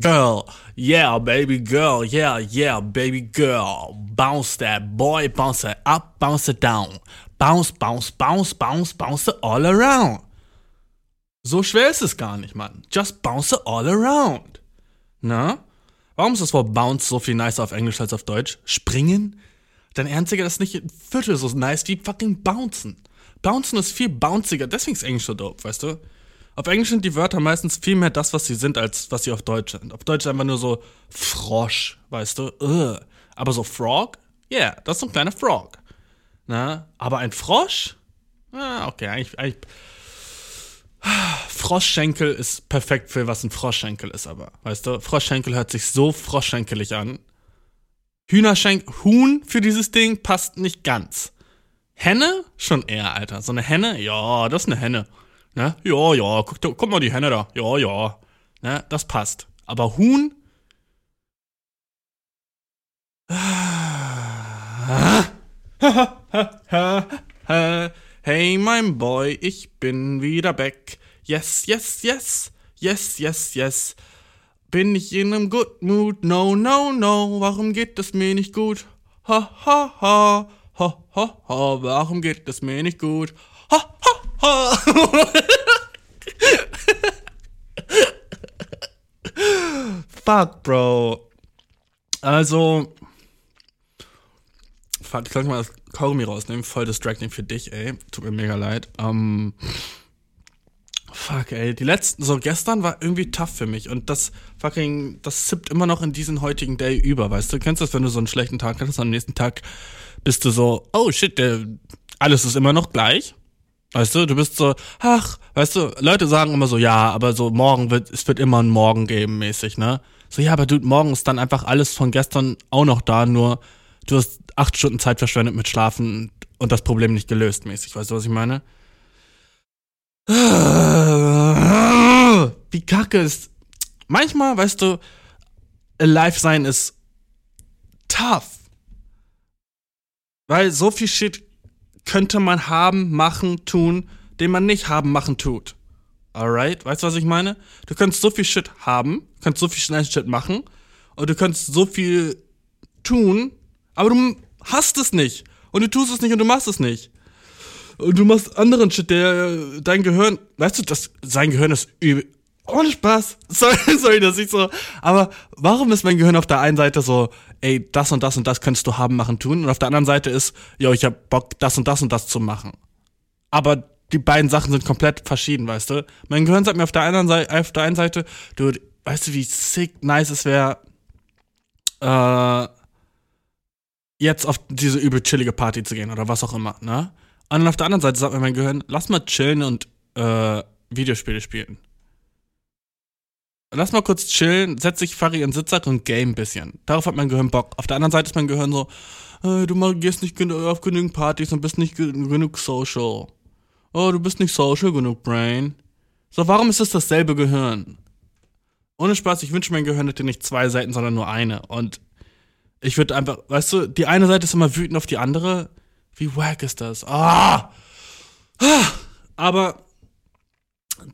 Girl, yeah, baby girl, yeah, yeah, baby girl. Bounce that boy, bounce it up, bounce it down. Bounce, bounce, bounce, bounce, bounce it all around. So schwer ist es gar nicht, Mann. Just bounce it all around. Na? Warum ist das Wort bounce so viel nicer auf Englisch als auf Deutsch? Springen? Dein Ernstiger ist nicht ein Viertel so nice wie fucking bouncen. Bouncen ist viel bounciger, deswegen ist Englisch so dope, weißt du? Auf Englisch sind die Wörter meistens viel mehr das, was sie sind, als was sie auf Deutsch sind. Auf Deutsch einfach nur so Frosch, weißt du? Ugh. Aber so Frog? Yeah, das ist so ein kleiner Frog. Na? Aber ein Frosch? Ah, okay, eigentlich, eigentlich Froschschenkel ist perfekt für was ein Froschschenkel ist, aber, weißt du, Froschschenkel hört sich so froschschenkelig an. Hühnerschenkel, Huhn für dieses Ding passt nicht ganz. Henne? Schon eher, Alter. So eine Henne? Ja, das ist eine Henne. Ne? Ja, ja, guck, guck mal die Henne da. Ja, ja. Ne? Das passt. Aber Huhn? Hey, mein Boy, ich bin wieder back. Yes, yes, yes. Yes, yes, yes. Bin ich in einem good mood? No, no, no. Warum geht es mir nicht gut? Ha, ha, ha. Ha, ha, ha. Warum geht es mir nicht gut? Ha, ha, ha. Fuck, Bro. Also. Fuck, ich kann mal das Kaugummi rausnehmen. Voll distracting für dich, ey. Tut mir mega leid. Ähm. Fuck, ey. Die letzten, so gestern war irgendwie tough für mich. Und das fucking, das zippt immer noch in diesen heutigen Day über, weißt du? Kennst du das, wenn du so einen schlechten Tag hattest, am nächsten Tag bist du so, oh shit, der, alles ist immer noch gleich. Weißt du, du bist so, ach, weißt du, Leute sagen immer so, ja, aber so morgen wird, es wird immer ein Morgen geben, mäßig, ne? So, ja, aber du, morgen ist dann einfach alles von gestern auch noch da, nur du hast acht Stunden Zeit verschwendet mit Schlafen und das Problem nicht gelöst, mäßig, weißt du, was ich meine? Wie kacke ist. Manchmal, weißt du, alive sein ist tough. Weil so viel Shit könnte man haben, machen, tun, den man nicht haben, machen, tut. Alright? Weißt du, was ich meine? Du könntest so viel Shit haben, kannst so viel schnell Shit machen und du könntest so viel tun, aber du hast es nicht. Und du tust es nicht und du machst es nicht. Und du machst anderen Shit, der dein Gehirn, weißt du, das, sein Gehirn ist übel. Ohne Spaß. Sorry, sorry, dass ich so. Aber warum ist mein Gehirn auf der einen Seite so, ey, das und das und das könntest du haben, machen, tun. Und auf der anderen Seite ist, yo, ich hab Bock, das und das und das zu machen. Aber die beiden Sachen sind komplett verschieden, weißt du? Mein Gehirn sagt mir auf der anderen Seite, auf der einen Seite, du, weißt du, wie sick nice es wäre, äh, jetzt auf diese übel chillige Party zu gehen oder was auch immer, ne? Und auf der anderen Seite sagt mir mein Gehirn, lass mal chillen und äh, Videospiele spielen. Lass mal kurz chillen, setz dich Fari in den Sitzsack und game ein bisschen. Darauf hat mein Gehirn Bock. Auf der anderen Seite ist mein Gehirn so, äh, du gehst nicht auf genügend Partys und bist nicht genug social. Oh, du bist nicht social genug, Brain. So, warum ist es dasselbe Gehirn? Ohne Spaß, ich wünsche, mein Gehirn hätte nicht zwei Seiten, sondern nur eine. Und ich würde einfach, weißt du, die eine Seite ist immer wütend auf die andere. Wie wack ist das? Ah! ah! Aber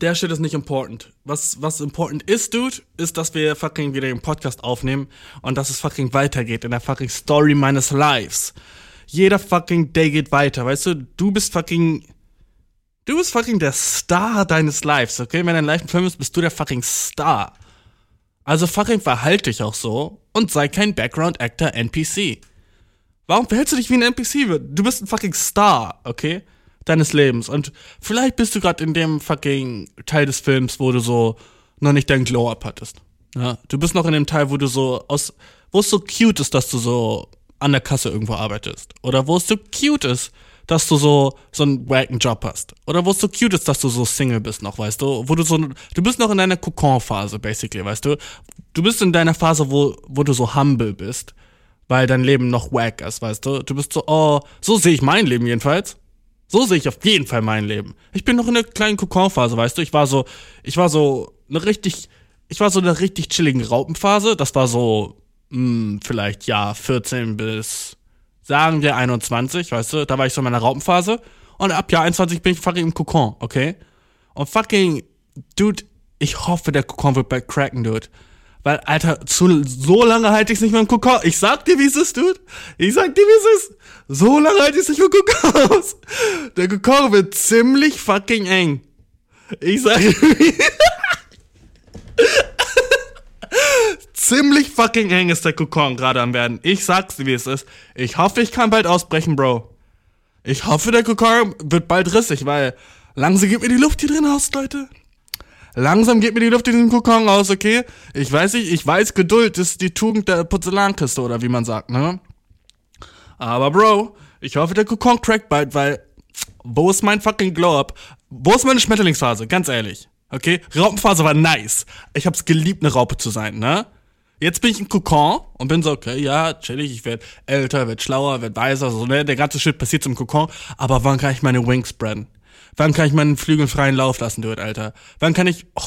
der Shit ist nicht important. Was, was important ist, Dude, ist, dass wir fucking wieder den Podcast aufnehmen und dass es fucking weitergeht in der fucking Story meines Lives. Jeder fucking Day geht weiter, weißt du? Du bist fucking. Du bist fucking der Star deines Lives, okay? Wenn dein Life ein Film ist, bist du der fucking Star. Also fucking verhalte dich auch so und sei kein Background Actor NPC. Warum verhältst du dich wie ein NPC? Du bist ein fucking Star, okay? Deines Lebens. Und vielleicht bist du gerade in dem fucking Teil des Films, wo du so noch nicht dein Glow-Up hattest. Ja, du bist noch in dem Teil, wo du so aus, wo es so cute ist, dass du so an der Kasse irgendwo arbeitest. Oder wo es so cute ist, dass du so, so einen wacken Job hast. Oder wo es so cute ist, dass du so Single bist noch, weißt du? Wo du so, du bist noch in deiner Kokon-Phase, basically, weißt du? Du bist in deiner Phase, wo, wo du so humble bist, weil dein Leben noch wack ist, weißt du? Du bist so, oh, so sehe ich mein Leben jedenfalls. So sehe ich auf jeden Fall mein Leben. Ich bin noch in der kleinen Kokon-Phase, weißt du? Ich war so, ich war so eine richtig, ich war so in einer richtig chilligen Raupenphase. Das war so, mh, hm, vielleicht ja 14 bis, sagen wir 21, weißt du? Da war ich so in meiner Raupenphase. Und ab Jahr 21 bin ich fucking im Kokon, okay? Und fucking, dude, ich hoffe, der Kokon wird bald cracken, dude. Weil, Alter, zu, so lange halte ich es nicht mehr im Kokon. Ich sag dir, wie es ist, Dude. Ich sag dir, wie es ist. So lange halte ich es nicht mehr im Kokon aus. Der Kokon wird ziemlich fucking eng. Ich sag dir, Ziemlich fucking eng ist der Kokon gerade am werden. Ich sag's dir, wie es ist. Ich hoffe, ich kann bald ausbrechen, Bro. Ich hoffe, der Kokon wird bald rissig, weil langsam geht mir die Luft hier drin aus, Leute. Langsam geht mir die Luft in diesem Kokon aus, okay? Ich weiß nicht, ich weiß, Geduld ist die Tugend der Porzellankiste oder wie man sagt, ne? Aber Bro, ich hoffe, der Kokon crackt bald, weil wo ist mein fucking Glow-Up? Wo ist meine Schmetterlingsphase? Ganz ehrlich. Okay? Raupenphase war nice. Ich hab's geliebt, eine Raupe zu sein, ne? Jetzt bin ich im Kokon und bin so, okay, ja, chillig, ich werd älter, werd schlauer, werd weiser, so, ne? Der ganze Shit passiert im Kokon. Aber wann kann ich meine Wings spreaden? Wann kann ich meinen Flügel freien Lauf lassen, Dude, Alter? Wann kann ich. Oh.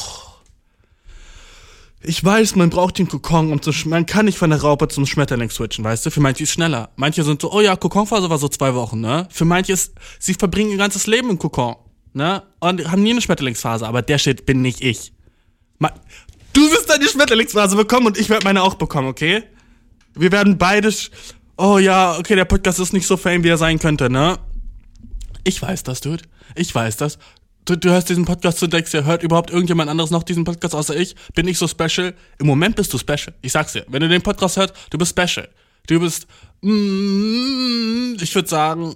Ich weiß, man braucht den Kokon, um zu. Man kann nicht von der Raupe zum Schmetterling switchen, weißt du? Für manche ist schneller. Manche sind so, oh ja, Kokonphase war so zwei Wochen, ne? Für manche ist, sie verbringen ihr ganzes Leben im Kokon, ne? Und haben nie eine Schmetterlingsphase, aber der Shit bin nicht ich. Ma du wirst deine Schmetterlingsphase bekommen und ich werde meine auch bekommen, okay? Wir werden beide. Oh ja, okay, der Podcast ist nicht so fame, wie er sein könnte, ne? Ich weiß das, Dude. Ich weiß das. Du, du hörst diesen Podcast zu denkst dir, hört überhaupt irgendjemand anderes noch diesen Podcast außer ich? Bin ich so special? Im Moment bist du special. Ich sag's dir. Wenn du den Podcast hörst, du bist special. Du bist, mm, ich würde sagen,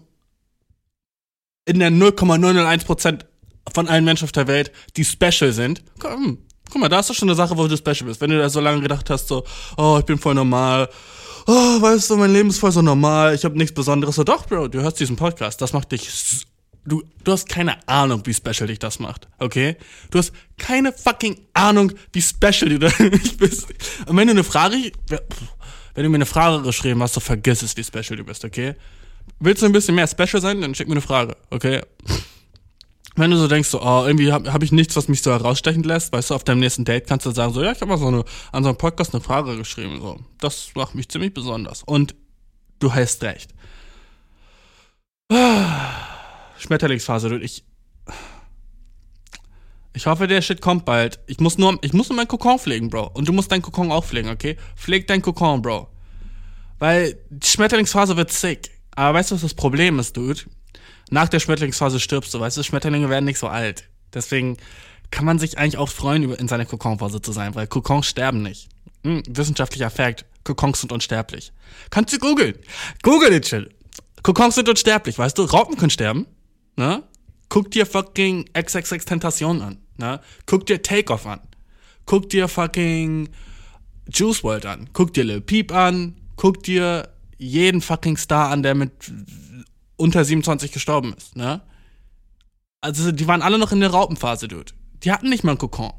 in der 0,001% von allen Menschen auf der Welt, die special sind. Komm, guck mal, da ist doch schon eine Sache, wo du special bist. Wenn du da so lange gedacht hast, so, oh, ich bin voll normal. Oh, weißt du, mein Leben ist voll so normal. Ich habe nichts Besonderes. So, doch, Bro, du hörst diesen Podcast. Das macht dich du, du hast keine Ahnung, wie special dich das macht, okay? Du hast keine fucking Ahnung, wie special du da bist. Und wenn du eine Frage, wenn du mir eine Frage geschrieben hast, so vergiss es, wie special du bist, okay? Willst du ein bisschen mehr special sein, dann schick mir eine Frage, okay? Wenn du so denkst, so, oh, irgendwie habe hab ich nichts, was mich so herausstechen lässt, weißt du, auf deinem nächsten Date kannst du sagen, so, ja, ich habe mal so eine, an so einem Podcast eine Frage geschrieben, so. Das macht mich ziemlich besonders. Und du hast recht. Schmetterlingsphase, dude. Ich. Ich hoffe, der Shit kommt bald. Ich muss nur, ich muss nur meinen Kokon pflegen, Bro. Und du musst deinen Kokon auch pflegen, okay? Pfleg deinen Kokon, Bro. Weil die Schmetterlingsphase wird sick. Aber weißt du, was das Problem ist, Dude? Nach der Schmetterlingsphase stirbst du, weißt du, Schmetterlinge werden nicht so alt. Deswegen kann man sich eigentlich auch freuen, in seiner Kokonphase zu sein, weil Kokons sterben nicht. Hm, wissenschaftlicher Fakt. Kokons sind unsterblich. Kannst du googeln. Google it, chill. Kokons sind unsterblich, weißt du? Raupen können sterben ne? Guck dir fucking XXX Tentation an, ne? Guck dir Takeoff an. Guck dir fucking Juice WRLD an. Guck dir Lil Peep an. Guck dir jeden fucking Star an, der mit unter 27 gestorben ist, ne? Also, die waren alle noch in der Raupenphase, Dude. Die hatten nicht mal einen Kokon.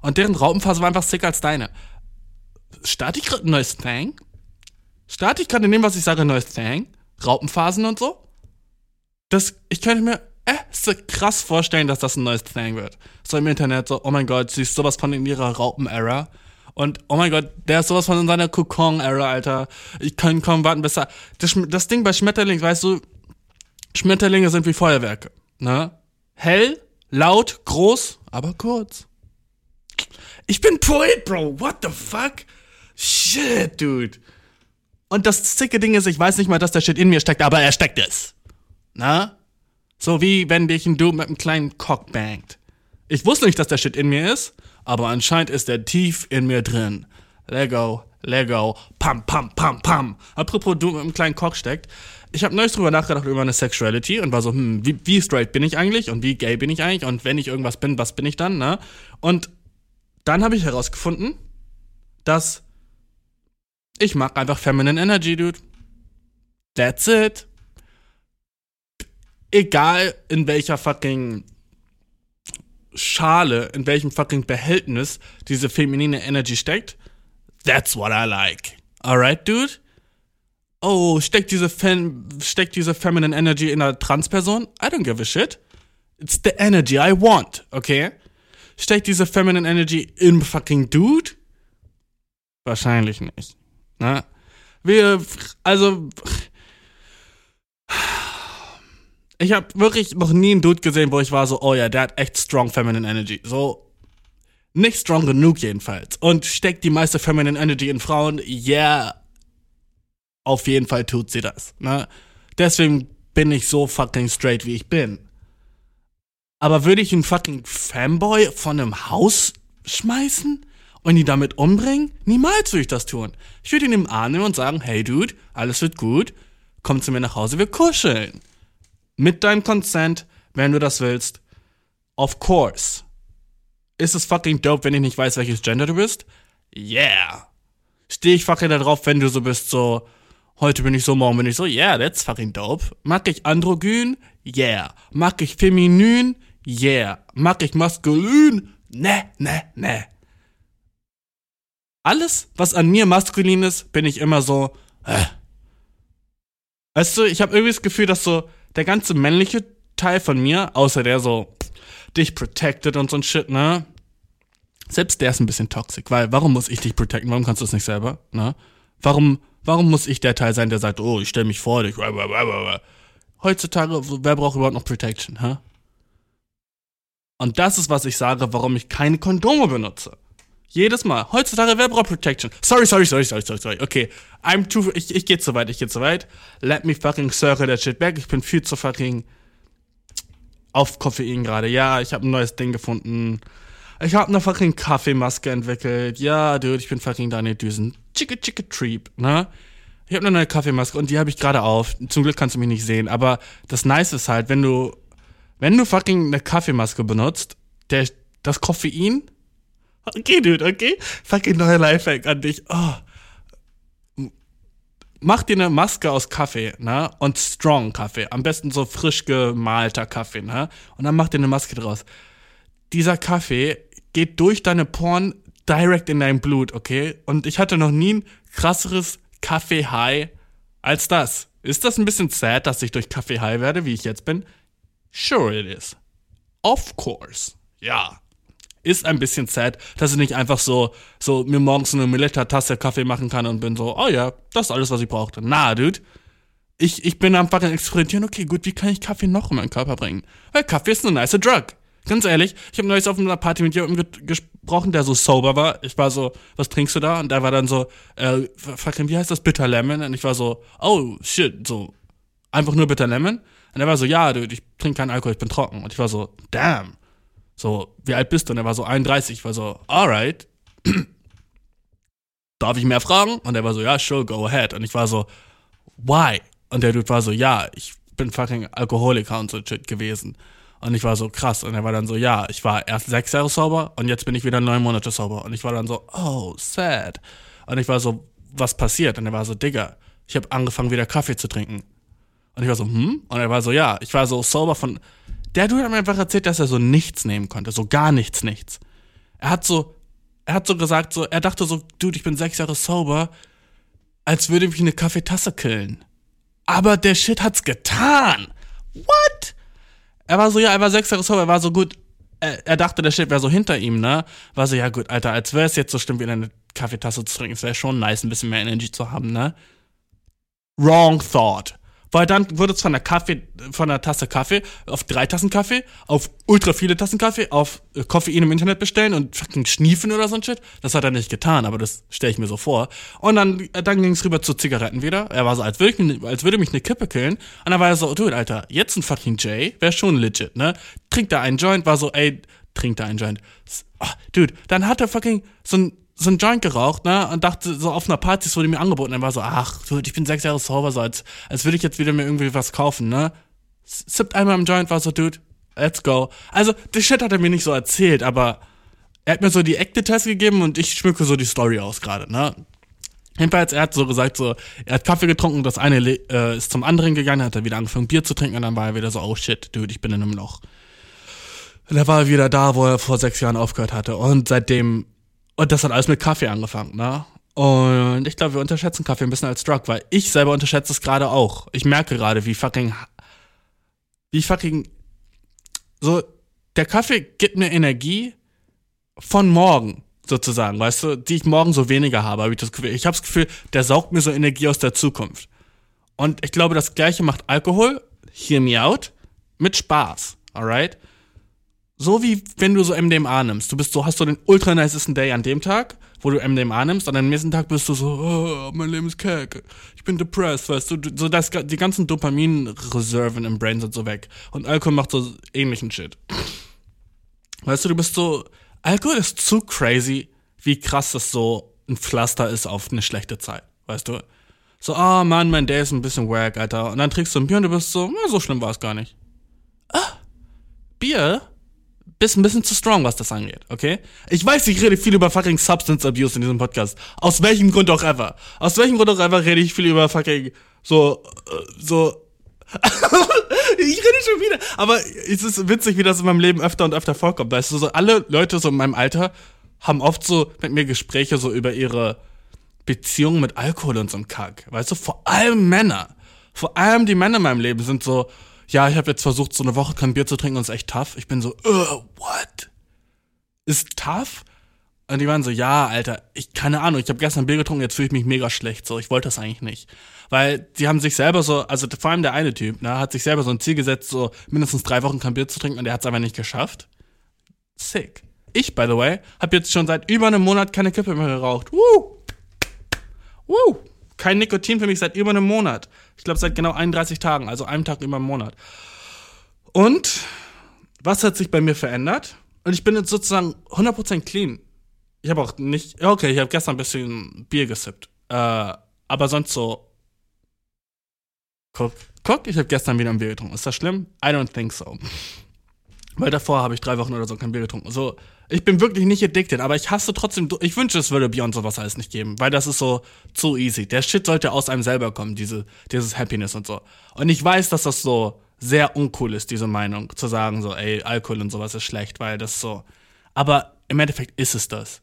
Und deren Raupenphase war einfach sicker als deine. Starte ich gerade ein neues Thing? Starte ich gerade in dem, was ich sage, ein neues Thing? Raupenphasen und so? das, ich könnte mir äh, so krass vorstellen, dass das ein neues Thing wird. So im Internet, so, oh mein Gott, sie ist sowas von in ihrer Raupen-Era. Und oh mein Gott, der ist sowas von in seiner Kokon-Era, Alter. Ich kann kaum warten, bis er. Das, das Ding bei Schmetterlingen, weißt du, Schmetterlinge sind wie Feuerwerke. Ne? Hell, laut, groß, aber kurz. Ich bin Poet, Bro. What the fuck? Shit, dude. Und das zicke Ding ist, ich weiß nicht mal, dass der Shit in mir steckt, aber er steckt es. Na? So wie wenn dich ein Dude mit einem kleinen Cock bangt. Ich wusste nicht, dass der Shit in mir ist, aber anscheinend ist der tief in mir drin. Lego, Lego, pam, pam, pam, pam. Apropos Dude mit einem kleinen Cock steckt. Ich habe neulich drüber nachgedacht über meine Sexuality und war so, hm, wie, wie straight bin ich eigentlich und wie gay bin ich eigentlich und wenn ich irgendwas bin, was bin ich dann, ne? Und dann habe ich herausgefunden, dass ich mag einfach Feminine Energy, Dude. That's it egal in welcher fucking Schale, in welchem fucking Behältnis diese feminine Energy steckt, that's what I like. Alright, dude? Oh, steckt diese, Fem steckt diese feminine Energy in einer Transperson? I don't give a shit. It's the energy I want, okay? Steckt diese feminine Energy in fucking Dude? Wahrscheinlich nicht. Ne? Wir, also, ich habe wirklich noch nie einen Dude gesehen, wo ich war so, oh ja, der hat echt strong feminine energy. So, Nicht strong genug jedenfalls. Und steckt die meiste Feminine Energy in Frauen? Yeah. Auf jeden Fall tut sie das. Ne? Deswegen bin ich so fucking straight, wie ich bin. Aber würde ich einen fucking Fanboy von einem Haus schmeißen und ihn damit umbringen? Niemals würde ich das tun. Ich würde ihn im Arm nehmen und sagen, hey Dude, alles wird gut, komm zu mir nach Hause, wir kuscheln. Mit deinem Consent, wenn du das willst. Of course. Ist es fucking dope, wenn ich nicht weiß, welches Gender du bist? Yeah. Stehe ich fucking da drauf, wenn du so bist, so, heute bin ich so, morgen bin ich so, yeah, that's fucking dope. Mag ich androgyn? Yeah. Mag ich feminin? Yeah. Mag ich maskulin? Ne, ne, ne. Alles, was an mir maskulin ist, bin ich immer so, äh. Weißt du, ich habe irgendwie das Gefühl, dass so der ganze männliche Teil von mir, außer der so dich protected und so ein Shit, ne? Selbst der ist ein bisschen toxisch, weil warum muss ich dich protecten? Warum kannst du es nicht selber, ne? Warum, warum muss ich der Teil sein, der sagt, oh, ich stelle mich vor dich? Heutzutage, wer braucht überhaupt noch Protection, hä? Und das ist, was ich sage, warum ich keine Kondome benutze. Jedes Mal. Heutzutage, wer braucht Protection? Sorry, sorry, sorry, sorry, sorry, sorry. Okay. I'm too, ich, ich geh zu weit, ich geh zu weit. Let me fucking circle that shit back. Ich bin viel zu fucking auf Koffein gerade. Ja, ich habe ein neues Ding gefunden. Ich habe eine fucking Kaffeemaske entwickelt. Ja, dude, ich bin fucking Daniel Düsen. Chicka chicka treep, ne? Ich habe eine neue Kaffeemaske und die habe ich gerade auf. Zum Glück kannst du mich nicht sehen, aber das Nice ist halt, wenn du wenn du fucking eine Kaffeemaske benutzt, der das Koffein Okay, dude, okay? Fucking neuer Lifehack an dich. Oh. Mach dir eine Maske aus Kaffee, ne? Und strong Kaffee. Am besten so frisch gemalter Kaffee, ne? Und dann mach dir eine Maske draus. Dieser Kaffee geht durch deine Poren direkt in dein Blut, okay? Und ich hatte noch nie ein krasseres Kaffee-High als das. Ist das ein bisschen sad, dass ich durch Kaffee high werde, wie ich jetzt bin? Sure it is. Of course. Ja ist ein bisschen sad, dass ich nicht einfach so, so mir morgens eine Miletta-Tasse Kaffee machen kann und bin so, oh ja, das ist alles, was ich brauchte. Na, Dude. Ich, ich bin einfach ein Experimentieren, okay, gut, wie kann ich Kaffee noch in meinen Körper bringen? Weil Kaffee ist eine nice Drug. Ganz ehrlich, ich habe neulich auf einer Party mit jemandem ge gesprochen, der so sober war. Ich war so, was trinkst du da? Und der war dann so, äh, fucking, wie heißt das? Bitter Lemon? Und ich war so, oh, shit, so, einfach nur Bitter Lemon? Und er war so, ja, dude, ich trinke keinen Alkohol, ich bin trocken. Und ich war so, damn. So, wie alt bist du? Und er war so 31. Ich war so, alright. Darf ich mehr fragen? Und er war so, ja, sure, go ahead. Und ich war so, why? Und der Dude war so, ja, ich bin fucking Alkoholiker und so shit gewesen. Und ich war so, krass. Und er war dann so, ja, ich war erst sechs Jahre sauber und jetzt bin ich wieder neun Monate sauber. Und ich war dann so, oh, sad. Und ich war so, was passiert? Und er war so, Digga, ich habe angefangen wieder Kaffee zu trinken. Und ich war so, hm? Und er war so, ja, ich war so sauber von der Dude hat mir einfach erzählt, dass er so nichts nehmen konnte, so gar nichts, nichts. Er hat so, er hat so gesagt, so, er dachte so, Dude, ich bin sechs Jahre sober, als würde mich eine Kaffeetasse killen. Aber der Shit hat's getan. What? Er war so, ja, er war sechs Jahre sober, er war so gut, er, er dachte, der Shit wäre so hinter ihm, ne? War so, ja gut, Alter, als wäre es jetzt so schlimm, wie eine Kaffeetasse zu trinken. Es wäre schon nice, ein bisschen mehr Energy zu haben, ne? Wrong thought. Weil dann wurde es von der Kaffee, von der Tasse Kaffee auf drei Tassen Kaffee, auf ultra viele Tassen Kaffee, auf äh, Koffein im Internet bestellen und fucking schniefen oder so ein Shit. Das hat er nicht getan, aber das stelle ich mir so vor. Und dann, äh, dann ging es rüber zu Zigaretten wieder. Er war so, als würde, ich, als würde mich eine Kippe killen. Und dann war er so, dude, Alter, jetzt ein fucking Jay, wäre schon legit, ne? Trinkt da einen Joint, war so, ey, trinkt da einen Joint. Oh, dude, dann hat er fucking so ein so ein Joint geraucht, ne? Und dachte, so auf einer Party, es wurde mir angeboten. Dann war so, ach, ich bin sechs Jahre sauber, so als, als würde ich jetzt wieder mir irgendwie was kaufen, ne? Sippt einmal im Joint, war so, dude, let's go. Also, das Shit hat er mir nicht so erzählt, aber er hat mir so die Eckdetails gegeben und ich schmücke so die Story aus gerade, ne? Jedenfalls, er hat so gesagt, so, er hat Kaffee getrunken, das eine äh, ist zum anderen gegangen, hat er wieder angefangen Bier zu trinken und dann war er wieder so, oh shit, dude, ich bin in einem Loch. Und er war wieder da, wo er vor sechs Jahren aufgehört hatte. Und seitdem und das hat alles mit Kaffee angefangen, ne? Und ich glaube, wir unterschätzen Kaffee ein bisschen als Drug, weil ich selber unterschätze es gerade auch. Ich merke gerade, wie fucking, wie fucking, so, der Kaffee gibt mir Energie von morgen, sozusagen, weißt du, die ich morgen so weniger habe, habe ich das Gefühl. Ich habe das Gefühl, der saugt mir so Energie aus der Zukunft. Und ich glaube, das Gleiche macht Alkohol, hear me out, mit Spaß, alright? So wie wenn du so MDMA nimmst. Du bist so, hast so den ultra nicesten Day an dem Tag, wo du MDMA nimmst, und am nächsten Tag bist du so, oh, mein Leben ist kacke. Ich bin depressed, weißt du, so das, die ganzen Dopaminreserven im Brain sind so weg. Und Alkohol macht so ähnlichen Shit. Weißt du, du bist so, Alkohol ist zu crazy, wie krass das so ein Pflaster ist auf eine schlechte Zeit, weißt du? So, oh Mann, mein Day ist ein bisschen wack, Alter. Und dann trinkst du ein Bier und du bist so, na, so schlimm war es gar nicht. Ah, Bier? Bist ein bisschen zu strong, was das angeht, okay? Ich weiß, ich rede viel über fucking Substance Abuse in diesem Podcast. Aus welchem Grund auch ever. Aus welchem Grund auch ever rede ich viel über fucking so, äh, so. ich rede schon wieder. Aber es ist witzig, wie das in meinem Leben öfter und öfter vorkommt. Weißt du, so alle Leute so in meinem Alter haben oft so mit mir Gespräche so über ihre Beziehungen mit Alkohol und so einem Kack. Weißt du, vor allem Männer. Vor allem die Männer in meinem Leben sind so, ja, ich habe jetzt versucht, so eine Woche kein Bier zu trinken und es ist echt tough. Ich bin so, uh, what? Ist tough? Und die waren so, ja, Alter, ich keine Ahnung, ich habe gestern Bier getrunken, jetzt fühle ich mich mega schlecht. So, ich wollte das eigentlich nicht. Weil die haben sich selber so, also vor allem der eine Typ, ne, hat sich selber so ein Ziel gesetzt, so mindestens drei Wochen kein Bier zu trinken und der hat es einfach nicht geschafft. Sick. Ich, by the way, habe jetzt schon seit über einem Monat keine Kippe mehr geraucht. Woo! Woo! Kein Nikotin für mich seit über einem Monat. Ich glaube seit genau 31 Tagen, also einem Tag über einen Monat. Und was hat sich bei mir verändert? Und ich bin jetzt sozusagen 100% clean. Ich habe auch nicht, okay, ich habe gestern ein bisschen Bier gesippt. Äh, aber sonst so. Guck, guck, ich habe gestern wieder ein Bier getrunken. Ist das schlimm? I don't think so. Weil davor habe ich drei Wochen oder so kein Bier getrunken. So, ich bin wirklich nicht addicted, aber ich hasse trotzdem. Ich wünsche, es würde Bier und sowas alles nicht geben, weil das ist so zu easy. Der Shit sollte aus einem selber kommen, diese, dieses Happiness und so. Und ich weiß, dass das so sehr uncool ist, diese Meinung, zu sagen so, ey, Alkohol und sowas ist schlecht, weil das so. Aber im Endeffekt ist es das.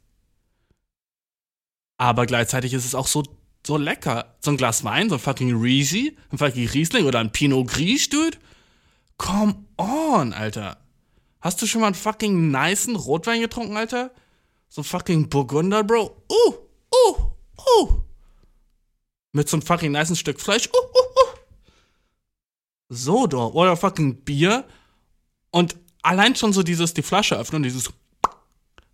Aber gleichzeitig ist es auch so, so lecker. So ein Glas Wein, so ein fucking Reezy, ein fucking Riesling oder ein Pinot Gris, dude. Come on, Alter. Hast du schon mal einen fucking nicen Rotwein getrunken, Alter? So fucking Burgunder, Bro. Uh, uh, uh. Mit so einem fucking nicen Stück Fleisch. Uh, uh, uh. So, doch. Oder fucking Bier. Und allein schon so dieses, die Flasche öffnen, dieses.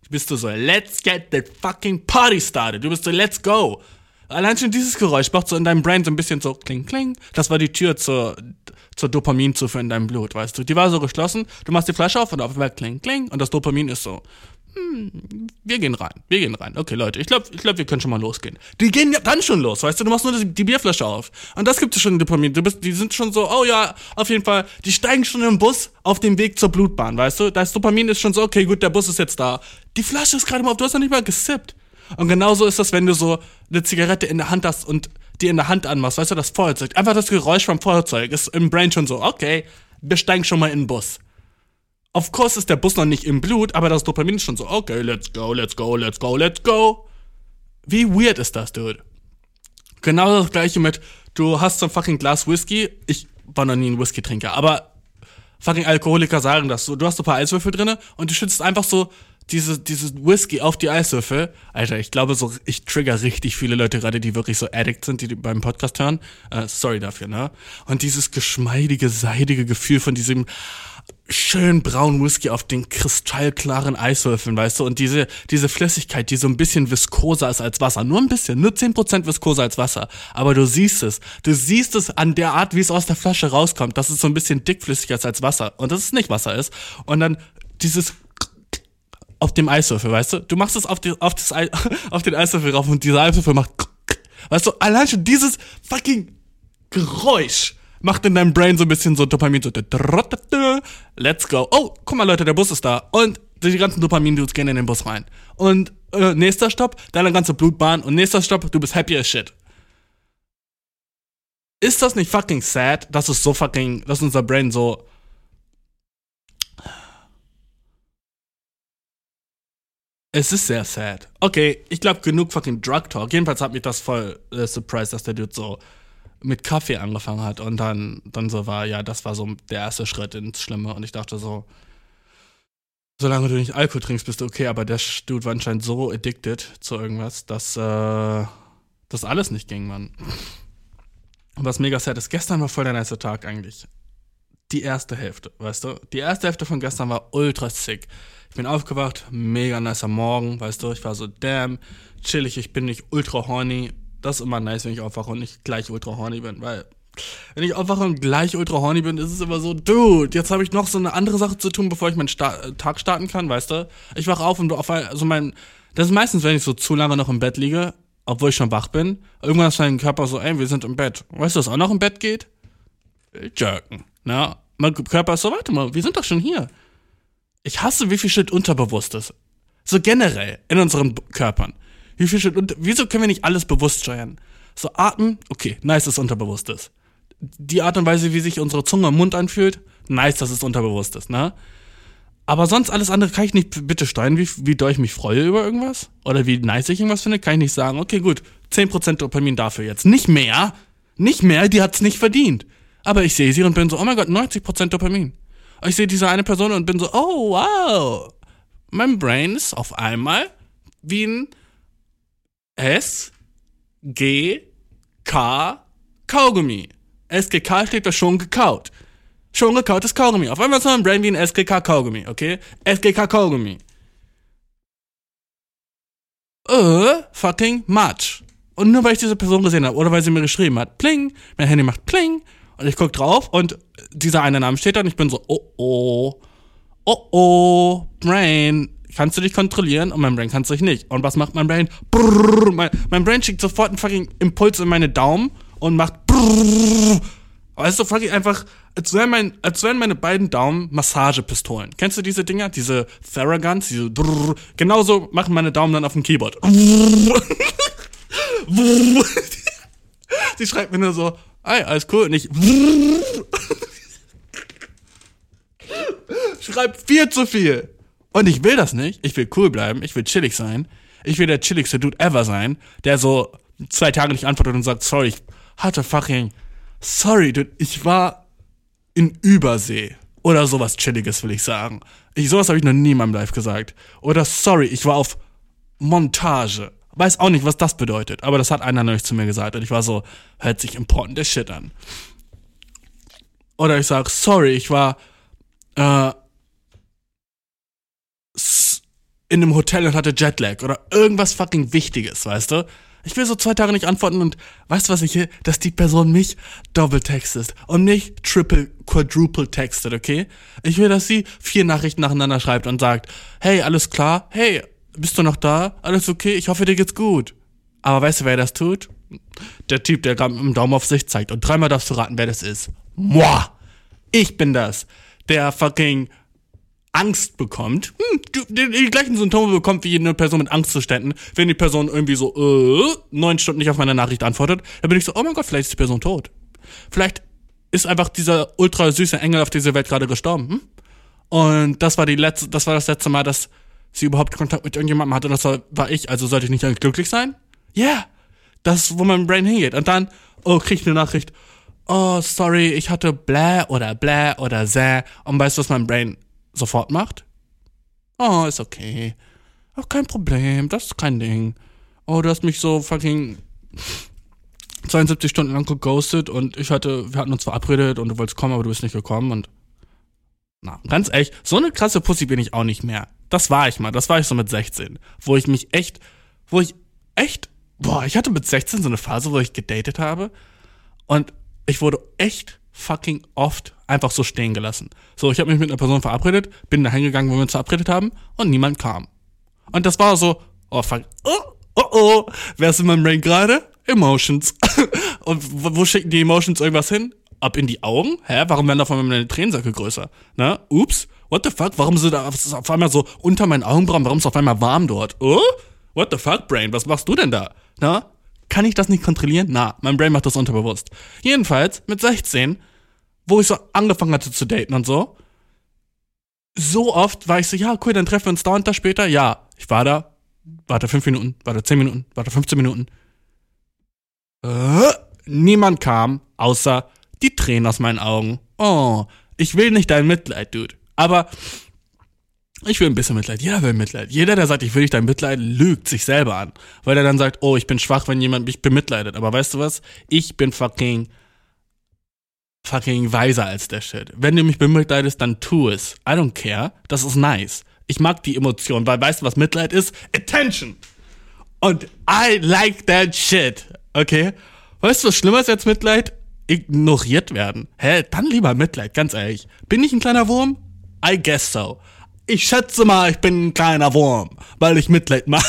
Bist du so, let's get the fucking party started. Du bist so, let's go. Allein schon dieses Geräusch macht so in deinem Brain so ein bisschen so kling, kling. Das war die Tür zur zur Dopaminzufuhr in deinem Blut, weißt du. Die war so geschlossen, du machst die Flasche auf und auf einmal kling, kling und das Dopamin ist so, hm, wir gehen rein, wir gehen rein. Okay, Leute, ich glaube, ich glaub, wir können schon mal losgehen. Die gehen ja dann schon los, weißt du, du machst nur die, die Bierflasche auf. Und das gibt es schon Dopamin. Du bist, die sind schon so, oh ja, auf jeden Fall, die steigen schon im Bus auf dem Weg zur Blutbahn, weißt du. Das Dopamin ist schon so, okay, gut, der Bus ist jetzt da. Die Flasche ist gerade mal auf, du hast noch nicht mal gesippt. Und genauso ist das, wenn du so eine Zigarette in der Hand hast und die in der Hand anmachst, weißt du, das Feuerzeug. Einfach das Geräusch vom Feuerzeug ist im Brain schon so, okay, wir steigen schon mal in den Bus. Of course ist der Bus noch nicht im Blut, aber das Dopamin ist schon so, okay, let's go, let's go, let's go, let's go. Wie weird ist das, dude? Genau das gleiche mit, du hast so ein fucking Glas Whisky. Ich war noch nie ein Whisky-Trinker, aber fucking Alkoholiker sagen das so. Du hast so ein paar Eiswürfel drinne und du schützt einfach so diese, dieses Whisky auf die Eiswürfel. Alter, ich glaube so, ich trigger richtig viele Leute gerade, die wirklich so addict sind, die beim Podcast hören. Äh, sorry dafür, ne? Und dieses geschmeidige, seidige Gefühl von diesem schön braunen Whisky auf den kristallklaren Eiswürfeln, weißt du? Und diese, diese Flüssigkeit, die so ein bisschen viskoser ist als Wasser. Nur ein bisschen, nur 10% viskoser als Wasser. Aber du siehst es. Du siehst es an der Art, wie es aus der Flasche rauskommt, dass es so ein bisschen dickflüssiger ist als Wasser. Und dass es nicht Wasser ist. Und dann dieses auf dem Eiswürfel, weißt du? Du machst es auf, die, auf, das Ei, auf den Eiswürfel rauf und dieser Eiswürfel macht. Weißt du, allein schon dieses fucking Geräusch macht in deinem Brain so ein bisschen so Dopamin so. Let's go. Oh, guck mal, Leute, der Bus ist da. Und die ganzen Dopamin-Dudes gehen in den Bus rein. Und äh, nächster Stopp, deine ganze Blutbahn. Und nächster Stopp, du bist happy as shit. Ist das nicht fucking sad, dass es so fucking, dass unser Brain so Es ist sehr sad. Okay, ich glaube genug fucking Drug Talk. Jedenfalls hat mich das voll äh, surprised, dass der Dude so mit Kaffee angefangen hat und dann, dann so war, ja, das war so der erste Schritt ins Schlimme. Und ich dachte so, solange du nicht Alkohol trinkst, bist du okay, aber der Dude war anscheinend so addicted zu irgendwas, dass äh, das alles nicht ging, Mann. Und was mega sad ist, gestern war voll der nice Tag eigentlich. die erste Hälfte, weißt du? Die erste Hälfte von gestern war ultra sick. Ich bin aufgewacht, mega nicer Morgen, weißt du? Ich war so, damn, chillig, ich bin nicht ultra horny. Das ist immer nice, wenn ich aufwache und nicht gleich ultra horny bin, weil wenn ich aufwache und gleich ultra horny bin, ist es immer so, dude, jetzt habe ich noch so eine andere Sache zu tun, bevor ich meinen Sta äh, Tag starten kann, weißt du? Ich wache auf und auf also mein, das ist meistens, wenn ich so zu lange noch im Bett liege, obwohl ich schon wach bin, irgendwann ist mein Körper so, ey, wir sind im Bett. Weißt du, was auch noch im Bett geht? Jerken. Na, mein Körper ist so, warte mal, wir sind doch schon hier. Ich hasse, wie viel Shit unterbewusst ist. So generell in unseren Körpern. Wie viel Shit unter, wieso können wir nicht alles bewusst steuern? So atmen, okay, nice, dass es unterbewusst ist. Die Art und Weise, wie sich unsere Zunge im Mund anfühlt, nice, dass es unterbewusst ist, ne? Aber sonst alles andere kann ich nicht bitte steuern, wie, wie doll ich mich freue über irgendwas. Oder wie nice ich irgendwas finde, kann ich nicht sagen, okay, gut, 10% Dopamin dafür jetzt. Nicht mehr. Nicht mehr, die hat's nicht verdient. Aber ich sehe sie und bin so, oh mein Gott, 90% Dopamin. Ich sehe diese eine Person und bin so, oh wow. Mein Brain ist auf einmal wie ein S, G, K, Kaugummi. SGK steht da schon gekaut. Schon gekautes Kaugummi. Auf einmal ist mein Brain wie ein SGK Kaugummi, okay? SGK Kaugummi. Äh, fucking much. Und nur weil ich diese Person gesehen habe oder weil sie mir geschrieben hat, pling, mein Handy macht pling und ich guck drauf und dieser eine Name steht da und ich bin so, oh oh, oh oh, Brain, kannst du dich kontrollieren? Und mein Brain kann sich nicht. Und was macht mein Brain? Brrr, mein, mein Brain schickt sofort einen fucking Impuls in meine Daumen und macht brrr. Weißt du, fucking einfach, als wären, mein, als wären meine beiden Daumen Massagepistolen. Kennst du diese Dinger? Diese Theraguns? Diese brrr. Genauso machen meine Daumen dann auf dem Keyboard. Sie schreibt mir nur so, ey, alles cool. Und ich schreib viel zu viel. Und ich will das nicht. Ich will cool bleiben. Ich will chillig sein. Ich will der chilligste Dude ever sein, der so zwei Tage nicht antwortet und sagt, sorry, ich hatte fucking, sorry, dude, ich war in Übersee. Oder sowas Chilliges will ich sagen. Ich, sowas habe ich noch nie in meinem Live gesagt. Oder sorry, ich war auf Montage. Weiß auch nicht, was das bedeutet, aber das hat einer neulich zu mir gesagt und ich war so, hört sich important as shit an. Oder ich sag, sorry, ich war äh, in einem Hotel und hatte Jetlag oder irgendwas fucking Wichtiges, weißt du? Ich will so zwei Tage nicht antworten und weißt du, was ich will? Dass die Person mich doppelt textet und nicht triple, quadruple textet, okay? Ich will, dass sie vier Nachrichten nacheinander schreibt und sagt, hey, alles klar? Hey, bist du noch da? Alles okay? Ich hoffe, dir geht's gut. Aber weißt du, wer das tut? Der Typ, der gerade mit dem Daumen auf sich zeigt. Und dreimal darfst du raten, wer das ist. Moi! Ich bin das. Der fucking Angst bekommt, hm, die, die, gleichen Symptome bekommt wie eine Person mit Angstzuständen, wenn die Person irgendwie so äh, neun Stunden nicht auf meine Nachricht antwortet, dann bin ich so, oh mein Gott, vielleicht ist die Person tot. Vielleicht ist einfach dieser ultra süße Engel auf dieser Welt gerade gestorben. Hm? Und das war die letzte, das war das letzte Mal, dass sie überhaupt Kontakt mit irgendjemandem hatte, das war, ich, also sollte ich nicht glücklich sein? Ja, yeah, das ist, wo mein Brain hingeht. Und dann, oh, krieg ich eine Nachricht, oh, sorry, ich hatte bläh oder bläh oder säh. Und weißt du, was mein Brain sofort macht? Oh, ist okay. Ach, kein Problem, das ist kein Ding. Oh, du hast mich so fucking 72 Stunden lang geghostet und ich hatte, wir hatten uns verabredet und du wolltest kommen, aber du bist nicht gekommen und na, ganz ehrlich, so eine krasse Pussy bin ich auch nicht mehr. Das war ich mal, das war ich so mit 16, wo ich mich echt, wo ich echt, boah, ich hatte mit 16 so eine Phase, wo ich gedatet habe und ich wurde echt fucking oft einfach so stehen gelassen. So, ich habe mich mit einer Person verabredet, bin da hingegangen, wo wir uns verabredet haben und niemand kam. Und das war so, oh fuck, oh, oh, oh, wer ist in meinem Brain gerade? Emotions. und wo, wo schicken die Emotions irgendwas hin? Ab in die Augen? Hä? Warum werden auf einmal meine Tränensäcke größer? Na, ups, what the fuck? Warum sind da auf einmal so unter meinen Augenbrauen? Warum ist es auf einmal warm dort? Oh? What the fuck, Brain? Was machst du denn da? Na? Kann ich das nicht kontrollieren? Na, mein Brain macht das unterbewusst. Jedenfalls, mit 16, wo ich so angefangen hatte zu daten und so, so oft war ich so, ja, cool, dann treffen wir uns da und da später. Ja, ich war da, warte fünf Minuten, warte zehn Minuten, warte 15 Minuten. Äh, niemand kam, außer die Tränen aus meinen Augen. Oh, ich will nicht dein Mitleid, Dude. Aber ich will ein bisschen Mitleid. Jeder will Mitleid. Jeder, der sagt, ich will nicht dein Mitleid, lügt sich selber an. Weil er dann sagt, oh, ich bin schwach, wenn jemand mich bemitleidet. Aber weißt du was? Ich bin fucking fucking weiser als der Shit. Wenn du mich bemitleidest, dann tu es. I don't care. Das ist nice. Ich mag die Emotion, weil weißt du, was Mitleid ist? Attention. Und I like that shit. Okay? Weißt du, was schlimmer ist als Mitleid? Ignoriert werden. Hä? Dann lieber Mitleid, ganz ehrlich. Bin ich ein kleiner Wurm? I guess so. Ich schätze mal, ich bin ein kleiner Wurm, weil ich Mitleid mag.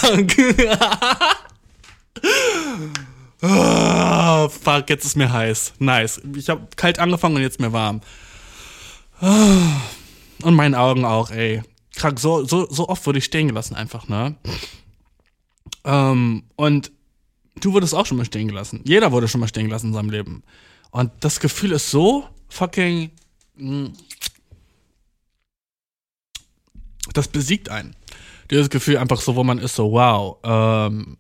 oh, fuck, jetzt ist mir heiß. Nice. Ich habe kalt angefangen und jetzt mir warm. Und meinen Augen auch, ey. Krank, so, so, so oft wurde ich stehen gelassen einfach, ne? Ähm, und du wurdest auch schon mal stehen gelassen. Jeder wurde schon mal stehen gelassen in seinem Leben. Und das Gefühl ist so fucking. Mh, hm, das besiegt einen. Dieses Gefühl einfach so, wo man ist, so, wow, ähm,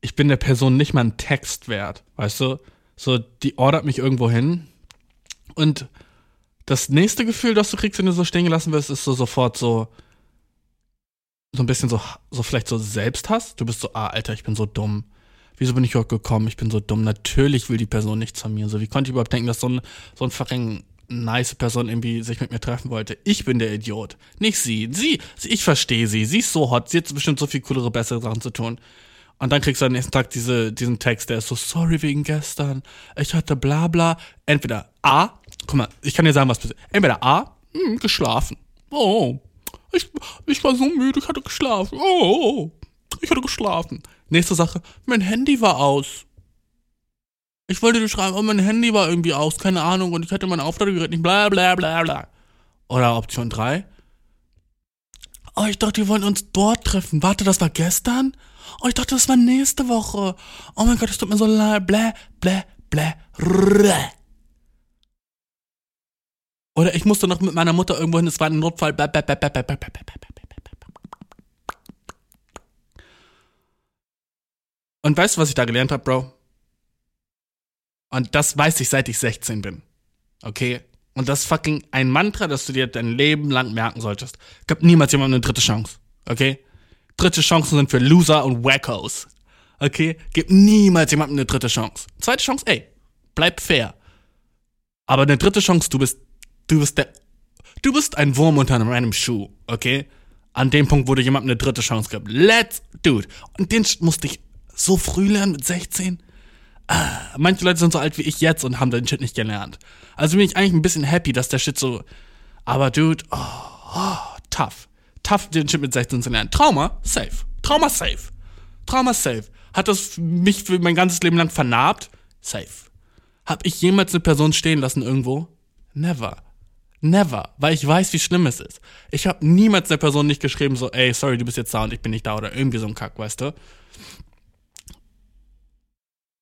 ich bin der Person nicht mal ein Text wert, weißt du? So, die ordert mich irgendwo hin. Und das nächste Gefühl, das du kriegst, wenn du so stehen gelassen wirst, ist so sofort so, so ein bisschen so, so vielleicht so Selbsthass. Du bist so, ah, Alter, ich bin so dumm. Wieso bin ich überhaupt gekommen? Ich bin so dumm. Natürlich will die Person nichts von mir. So, wie konnte ich überhaupt denken, dass so ein, so ein fucking nice Person irgendwie sich mit mir treffen wollte. Ich bin der Idiot. Nicht sie. Sie, ich verstehe sie. Sie ist so hot. Sie hat bestimmt so viel coolere, bessere Sachen zu tun. Und dann kriegst du am nächsten Tag diese, diesen Text, der ist so, sorry wegen gestern. Ich hatte bla bla. Entweder A, guck mal, ich kann dir sagen, was passiert. Entweder A, hm, geschlafen. Oh, ich, ich war so müde, ich hatte geschlafen. Oh, ich hatte geschlafen. Nächste Sache, mein Handy war aus. Ich wollte dir schreiben, oh, mein Handy war irgendwie aus, keine Ahnung, und ich hatte mein Aufladegerät nicht, bla bla bla bla. Oder Option 3. Oh, ich dachte, wir wollen uns dort treffen. Warte, das war gestern? Oh, ich dachte, das war nächste Woche. Oh mein Gott, es tut mir so leid. Bläh, bläh, bläh, rrr. Oder ich musste noch mit meiner Mutter irgendwo hin, es war ein Notfall. Bläh, bläh, bläh, bläh, bläh, bläh, bläh, bläh. Und weißt du, was ich da gelernt habe, Bro? Und das weiß ich, seit ich 16 bin. Okay? Und das ist fucking ein Mantra, das du dir dein Leben lang merken solltest. Gib niemals jemandem eine dritte Chance. Okay? Dritte Chancen sind für Loser und Wackos. Okay? Gib niemals jemandem eine dritte Chance. Zweite Chance, ey, bleib fair. Aber eine dritte Chance, du bist, du bist der, du bist ein Wurm unter einem Schuh. Okay? An dem Punkt, wo du jemandem eine dritte Chance gibst. Let's, dude. Und den musste ich so früh lernen mit 16 manche Leute sind so alt wie ich jetzt und haben den Shit nicht gelernt. Also bin ich eigentlich ein bisschen happy, dass der Shit so. Aber dude, oh, oh, tough. Tough, den Shit mit 16 zu lernen. Trauma, safe. Trauma, safe. Trauma, safe. Hat das mich für mein ganzes Leben lang vernarbt? Safe. Hab ich jemals eine Person stehen lassen irgendwo? Never. Never, weil ich weiß, wie schlimm es ist. Ich habe niemals der Person nicht geschrieben, so, ey, sorry, du bist jetzt da und ich bin nicht da oder irgendwie so ein Kack, weißt du?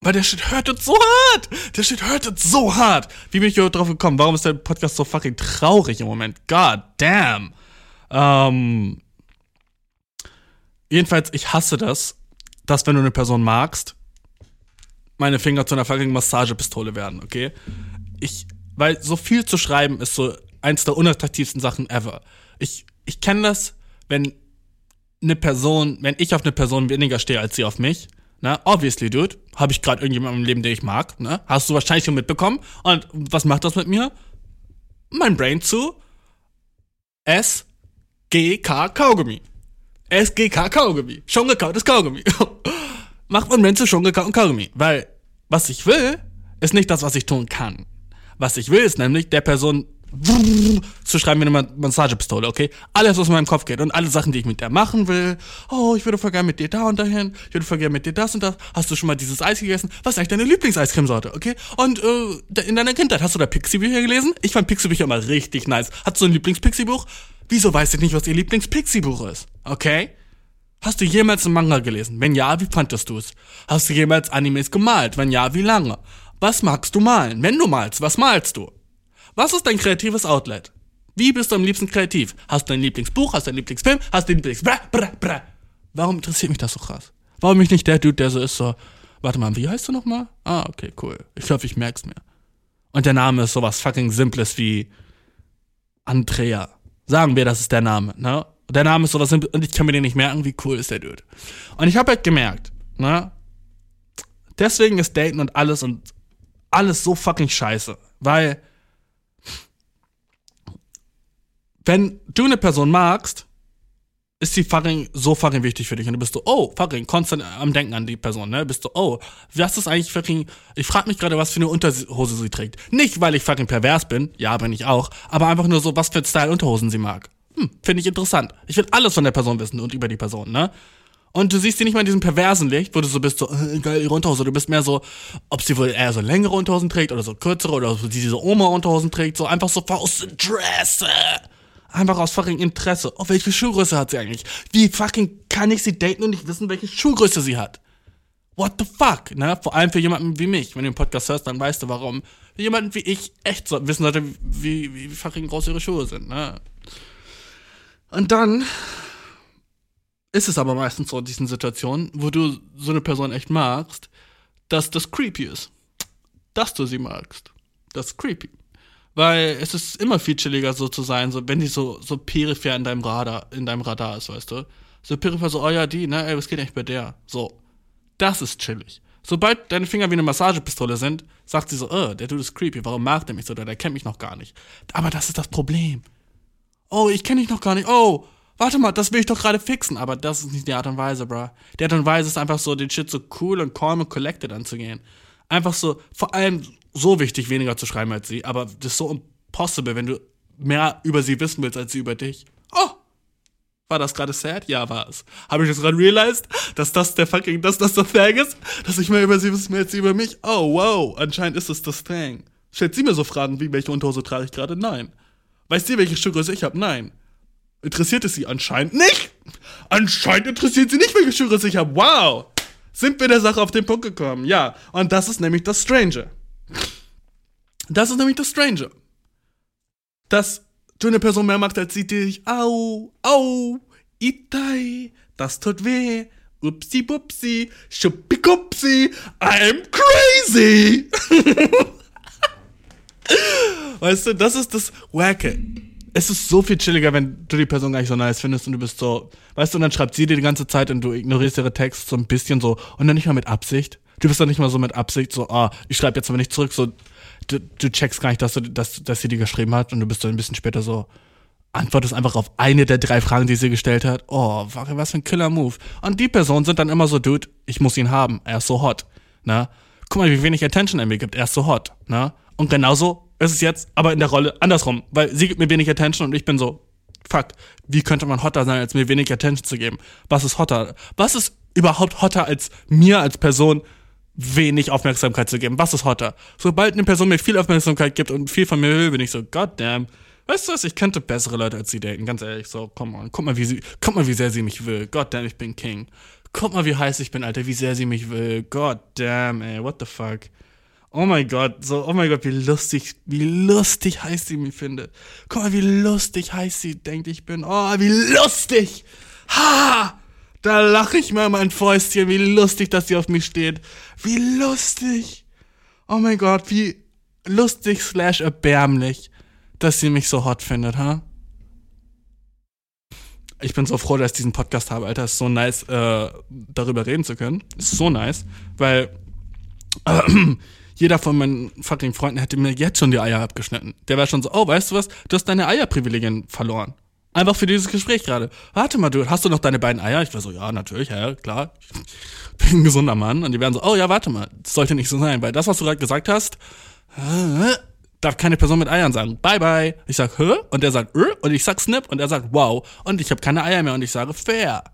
Weil der Shit hurtet so hart. Der Shit hurtet so hart. Wie bin ich hier drauf gekommen? Warum ist der Podcast so fucking traurig im Moment? God damn. Ähm, jedenfalls, ich hasse das, dass wenn du eine Person magst, meine Finger zu einer fucking Massagepistole werden, okay? Ich, weil so viel zu schreiben ist so eins der unattraktivsten Sachen ever. Ich, ich kenne das, wenn eine Person, wenn ich auf eine Person weniger stehe als sie auf mich, Ne? Obviously, dude. Habe ich gerade irgendjemanden im Leben, den ich mag. Ne? Hast du wahrscheinlich schon mitbekommen. Und was macht das mit mir? Mein Brain zu SGK Kaugummi. SGK Kaugummi. Schon gekautes Kaugummi. macht mein Brain zu schon gekauten Kaugummi. Weil was ich will, ist nicht das, was ich tun kann. Was ich will, ist nämlich der Person zu schreiben wie eine Massagepistole, okay? Alles, was in meinem Kopf geht und alle Sachen, die ich mit der machen will. Oh, ich würde voll gerne mit dir da und dahin. Ich würde voll gerne mit dir das und das. Hast du schon mal dieses Eis gegessen? Was ist eigentlich deine Lieblingseiscremesorte, okay? Und äh, in deiner Kindheit, hast du da Pixie-Bücher gelesen? Ich fand Pixie-Bücher immer richtig nice. Hast du ein Lieblings-Pixie-Buch? Wieso weißt du nicht, was ihr Lieblings-Pixie-Buch ist? Okay? Hast du jemals einen Manga gelesen? Wenn ja, wie fandest du es? Hast du jemals Animes gemalt? Wenn ja, wie lange? Was magst du malen? Wenn du malst, was malst du? Was ist dein kreatives Outlet? Wie bist du am liebsten kreativ? Hast du dein Lieblingsbuch? Hast du dein Lieblingsfilm? Hast du dein Lieblings... Bra, bra, bra. Warum interessiert mich das so krass? Warum bin ich nicht der Dude, der so ist, so... Warte mal, wie heißt du nochmal? Ah, okay, cool. Ich hoffe, ich merk's mir. Und der Name ist sowas fucking Simples wie... Andrea. Sagen wir, das ist der Name, ne? Der Name ist sowas simples und ich kann mir den nicht merken, wie cool ist der Dude. Und ich habe halt gemerkt, ne? Deswegen ist Daten und alles und alles so fucking scheiße Weil, wenn du eine Person magst, ist die fucking so fucking wichtig für dich und du bist so, oh, fucking konstant am Denken an die Person, ne? Bist du, oh, was ist eigentlich fucking, ich frag mich gerade, was für eine Unterhose sie trägt. Nicht, weil ich fucking pervers bin, ja, bin ich auch, aber einfach nur so, was für Style Unterhosen sie mag. Hm, finde ich interessant. Ich will alles von der Person wissen und über die Person, ne? Und du siehst sie nicht mal in diesem perversen Licht, wo du so bist, so, äh, geil, ihre Unterhose. Du bist mehr so, ob sie wohl eher so längere Unterhosen trägt oder so kürzere oder ob sie diese Oma-Unterhosen trägt, so einfach so aus Interesse. Einfach aus fucking Interesse. Oh, welche Schuhgröße hat sie eigentlich? Wie fucking kann ich sie daten und nicht wissen, welche Schuhgröße sie hat? What the fuck, ne? Vor allem für jemanden wie mich. Wenn du den Podcast hörst, dann weißt du warum. Für jemanden wie ich echt so wissen sollte, wie, wie fucking groß ihre Schuhe sind, ne? Und dann ist es aber meistens so in diesen Situationen, wo du so eine Person echt magst, dass das creepy ist. Dass du sie magst. Das ist creepy. Weil es ist immer viel chilliger so zu sein, so wenn die so, so peripher in deinem Radar, in deinem Radar ist, weißt du? So peripher so, oh ja, die, ne, ey, was geht eigentlich bei der? So. Das ist chillig. Sobald deine Finger wie eine Massagepistole sind, sagt sie so, oh, der Dude ist creepy, warum mag der mich so, der kennt mich noch gar nicht. Aber das ist das Problem. Oh, ich kenne dich noch gar nicht. Oh, warte mal, das will ich doch gerade fixen. Aber das ist nicht die Art und Weise, bro. Die Art und Weise ist einfach so, den Shit so cool und calm und collected anzugehen. Einfach so, vor allem so wichtig, weniger zu schreiben als sie, aber das ist so impossible, wenn du mehr über sie wissen willst als sie über dich. Oh! War das gerade sad? Ja, war es. Habe ich jetzt gerade realized, dass das der fucking, dass das der Thing ist? Dass ich mehr über sie wissen will als sie über mich? Oh, wow. Anscheinend ist es das Thing. Stellt sie mir so Fragen wie, welche Unterhose trage ich gerade? Nein. Weißt sie, welche Schuhgröße ich habe? Nein. Interessiert es sie anscheinend nicht? Anscheinend interessiert sie nicht, welche Schuhgröße ich habe. Wow. Sind wir der Sache auf den Punkt gekommen? Ja. Und das ist nämlich das Strange. Das ist nämlich das Strange. Dass du eine Person mehr magst, als sie dich. Au, au, itai, das tut weh. Upsi bupsi, schuppikupsi, I'm crazy. weißt du, das ist das Wacke. Es ist so viel chilliger, wenn du die Person gar nicht so nice findest und du bist so, weißt du, und dann schreibt sie dir die ganze Zeit und du ignorierst ihre Texte so ein bisschen so und dann nicht mal mit Absicht. Du bist dann nicht mal so mit Absicht so, ah, ich schreibe jetzt aber nicht zurück, so, du, du checkst gar nicht, dass, du, dass, dass sie die geschrieben hat und du bist dann ein bisschen später so, antwortest einfach auf eine der drei Fragen, die sie gestellt hat. Oh, was für ein Killer-Move. Und die Personen sind dann immer so, Dude, ich muss ihn haben, er ist so hot, ne? Guck mal, wie wenig Attention er mir gibt, er ist so hot, ne? Und genauso ist es jetzt, aber in der Rolle andersrum, weil sie gibt mir wenig Attention und ich bin so, fuck, wie könnte man hotter sein, als mir wenig Attention zu geben? Was ist hotter? Was ist überhaupt hotter als mir als Person wenig Aufmerksamkeit zu geben. Was ist hotter? Sobald eine Person mir viel Aufmerksamkeit gibt und viel von mir will, bin ich so, goddamn. Weißt du was, ich könnte bessere Leute als sie daten, ganz ehrlich. So, komm mal, guck mal, wie sie, guck mal, wie sehr sie mich will. Goddamn, ich bin King. Guck mal, wie heiß ich bin, Alter, wie sehr sie mich will. Goddamn, ey, what the fuck. Oh mein Gott, so, oh mein Gott, wie lustig, wie lustig heiß sie mich findet. Guck mal, wie lustig heiß sie denkt, ich bin. Oh, wie lustig! Ha! Da lache ich mal mein Fäustchen, wie lustig, dass sie auf mich steht. Wie lustig. Oh mein Gott, wie lustig slash erbärmlich, dass sie mich so hot findet, ha? Ich bin so froh, dass ich diesen Podcast habe, Alter. Ist so nice, äh, darüber reden zu können. Ist so nice, weil äh, jeder von meinen fucking Freunden hätte mir jetzt schon die Eier abgeschnitten. Der wäre schon so, oh, weißt du was? Du hast deine Eierprivilegien verloren. Einfach für dieses Gespräch gerade. Warte mal, du, hast du noch deine beiden Eier? Ich war so, ja, natürlich, ja, klar. Ich bin ein gesunder Mann. Und die werden so, oh ja, warte mal, das sollte nicht so sein, weil das, was du gerade gesagt hast, äh, darf keine Person mit Eiern sagen. Bye bye. Ich sag, hä? Und der sagt, äh? Und ich sag snip und er sagt, wow. Und ich habe keine Eier mehr und ich sage, fair.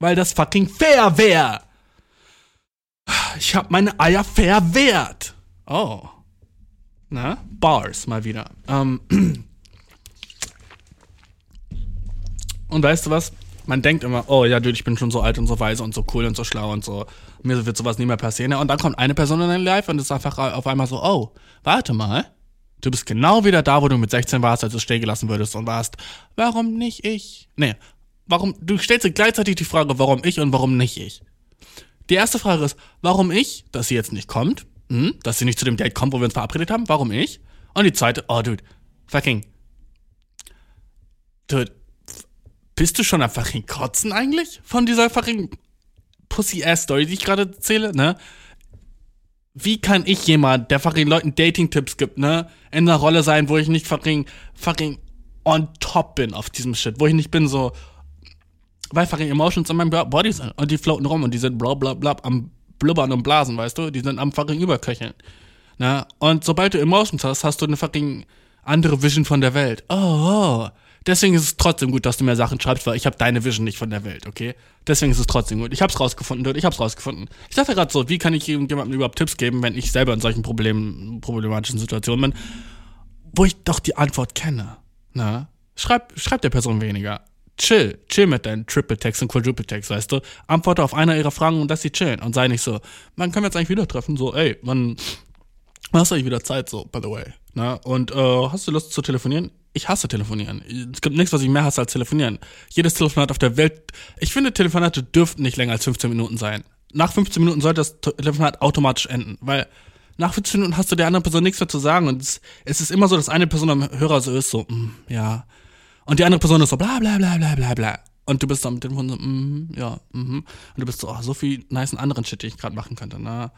Weil das fucking fair wäre. Ich habe meine Eier verwehrt. Oh. Na? Bars mal wieder. Ähm. Und weißt du was? Man denkt immer, oh ja, dude, ich bin schon so alt und so weise und so cool und so schlau und so. Mir wird sowas nie mehr passieren. Und dann kommt eine Person in dein Live und ist einfach auf einmal so, oh, warte mal. Du bist genau wieder da, wo du mit 16 warst, als du stehen gelassen würdest und warst, warum nicht ich? Nee, warum, du stellst dir gleichzeitig die Frage, warum ich und warum nicht ich. Die erste Frage ist, warum ich, dass sie jetzt nicht kommt, hm, dass sie nicht zu dem Date kommt, wo wir uns verabredet haben, warum ich? Und die zweite, oh dude, fucking, dude, bist du schon am fucking Kotzen eigentlich? Von dieser fucking Pussy-Ass-Story, die ich gerade erzähle, ne? wie kann ich jemand, der fucking Leuten Dating-Tipps gibt, ne, in einer Rolle sein, wo ich nicht fucking, fucking on top bin auf diesem Shit, wo ich nicht bin so, weil fucking Emotions in meinem Body sind und die floaten rum und die sind bla bla bla am blubbern und blasen, weißt du, die sind am fucking überköcheln, ne, und sobald du Emotions hast, hast du eine fucking andere Vision von der Welt. Oh, oh. Deswegen ist es trotzdem gut, dass du mir Sachen schreibst, weil ich habe deine Vision nicht von der Welt, okay? Deswegen ist es trotzdem gut. Ich hab's rausgefunden, dude. Ich hab's rausgefunden. Ich dachte gerade so, wie kann ich jemandem überhaupt Tipps geben, wenn ich selber in solchen Problemen, problematischen Situationen bin, wo ich doch die Antwort kenne. Na? Schreib, schreib der Person weniger. Chill, chill mit deinen Triple Text und Quadruple Text, weißt du? Antworte auf einer ihrer Fragen und dass sie chillen und sei nicht so, wann können wir jetzt eigentlich wieder treffen? So, ey, wann, wann hast du eigentlich wieder Zeit, so, by the way? Na? Und äh, hast du Lust zu telefonieren? ich hasse telefonieren. Es gibt nichts, was ich mehr hasse als telefonieren. Jedes Telefonat auf der Welt. Ich finde, Telefonate dürften nicht länger als 15 Minuten sein. Nach 15 Minuten sollte das Telefonat automatisch enden, weil nach 15 Minuten hast du der anderen Person nichts mehr zu sagen und es, ist immer so, dass eine Person am Hörer so ist, so, mm, ja. Und die andere Person ist so, bla, bla, bla, bla, bla, bla. Und du bist dann mit dem Telefon so, mm, ja, mhm. Und du bist so, oh, so viel nice anderen Shit, die ich gerade machen könnte, na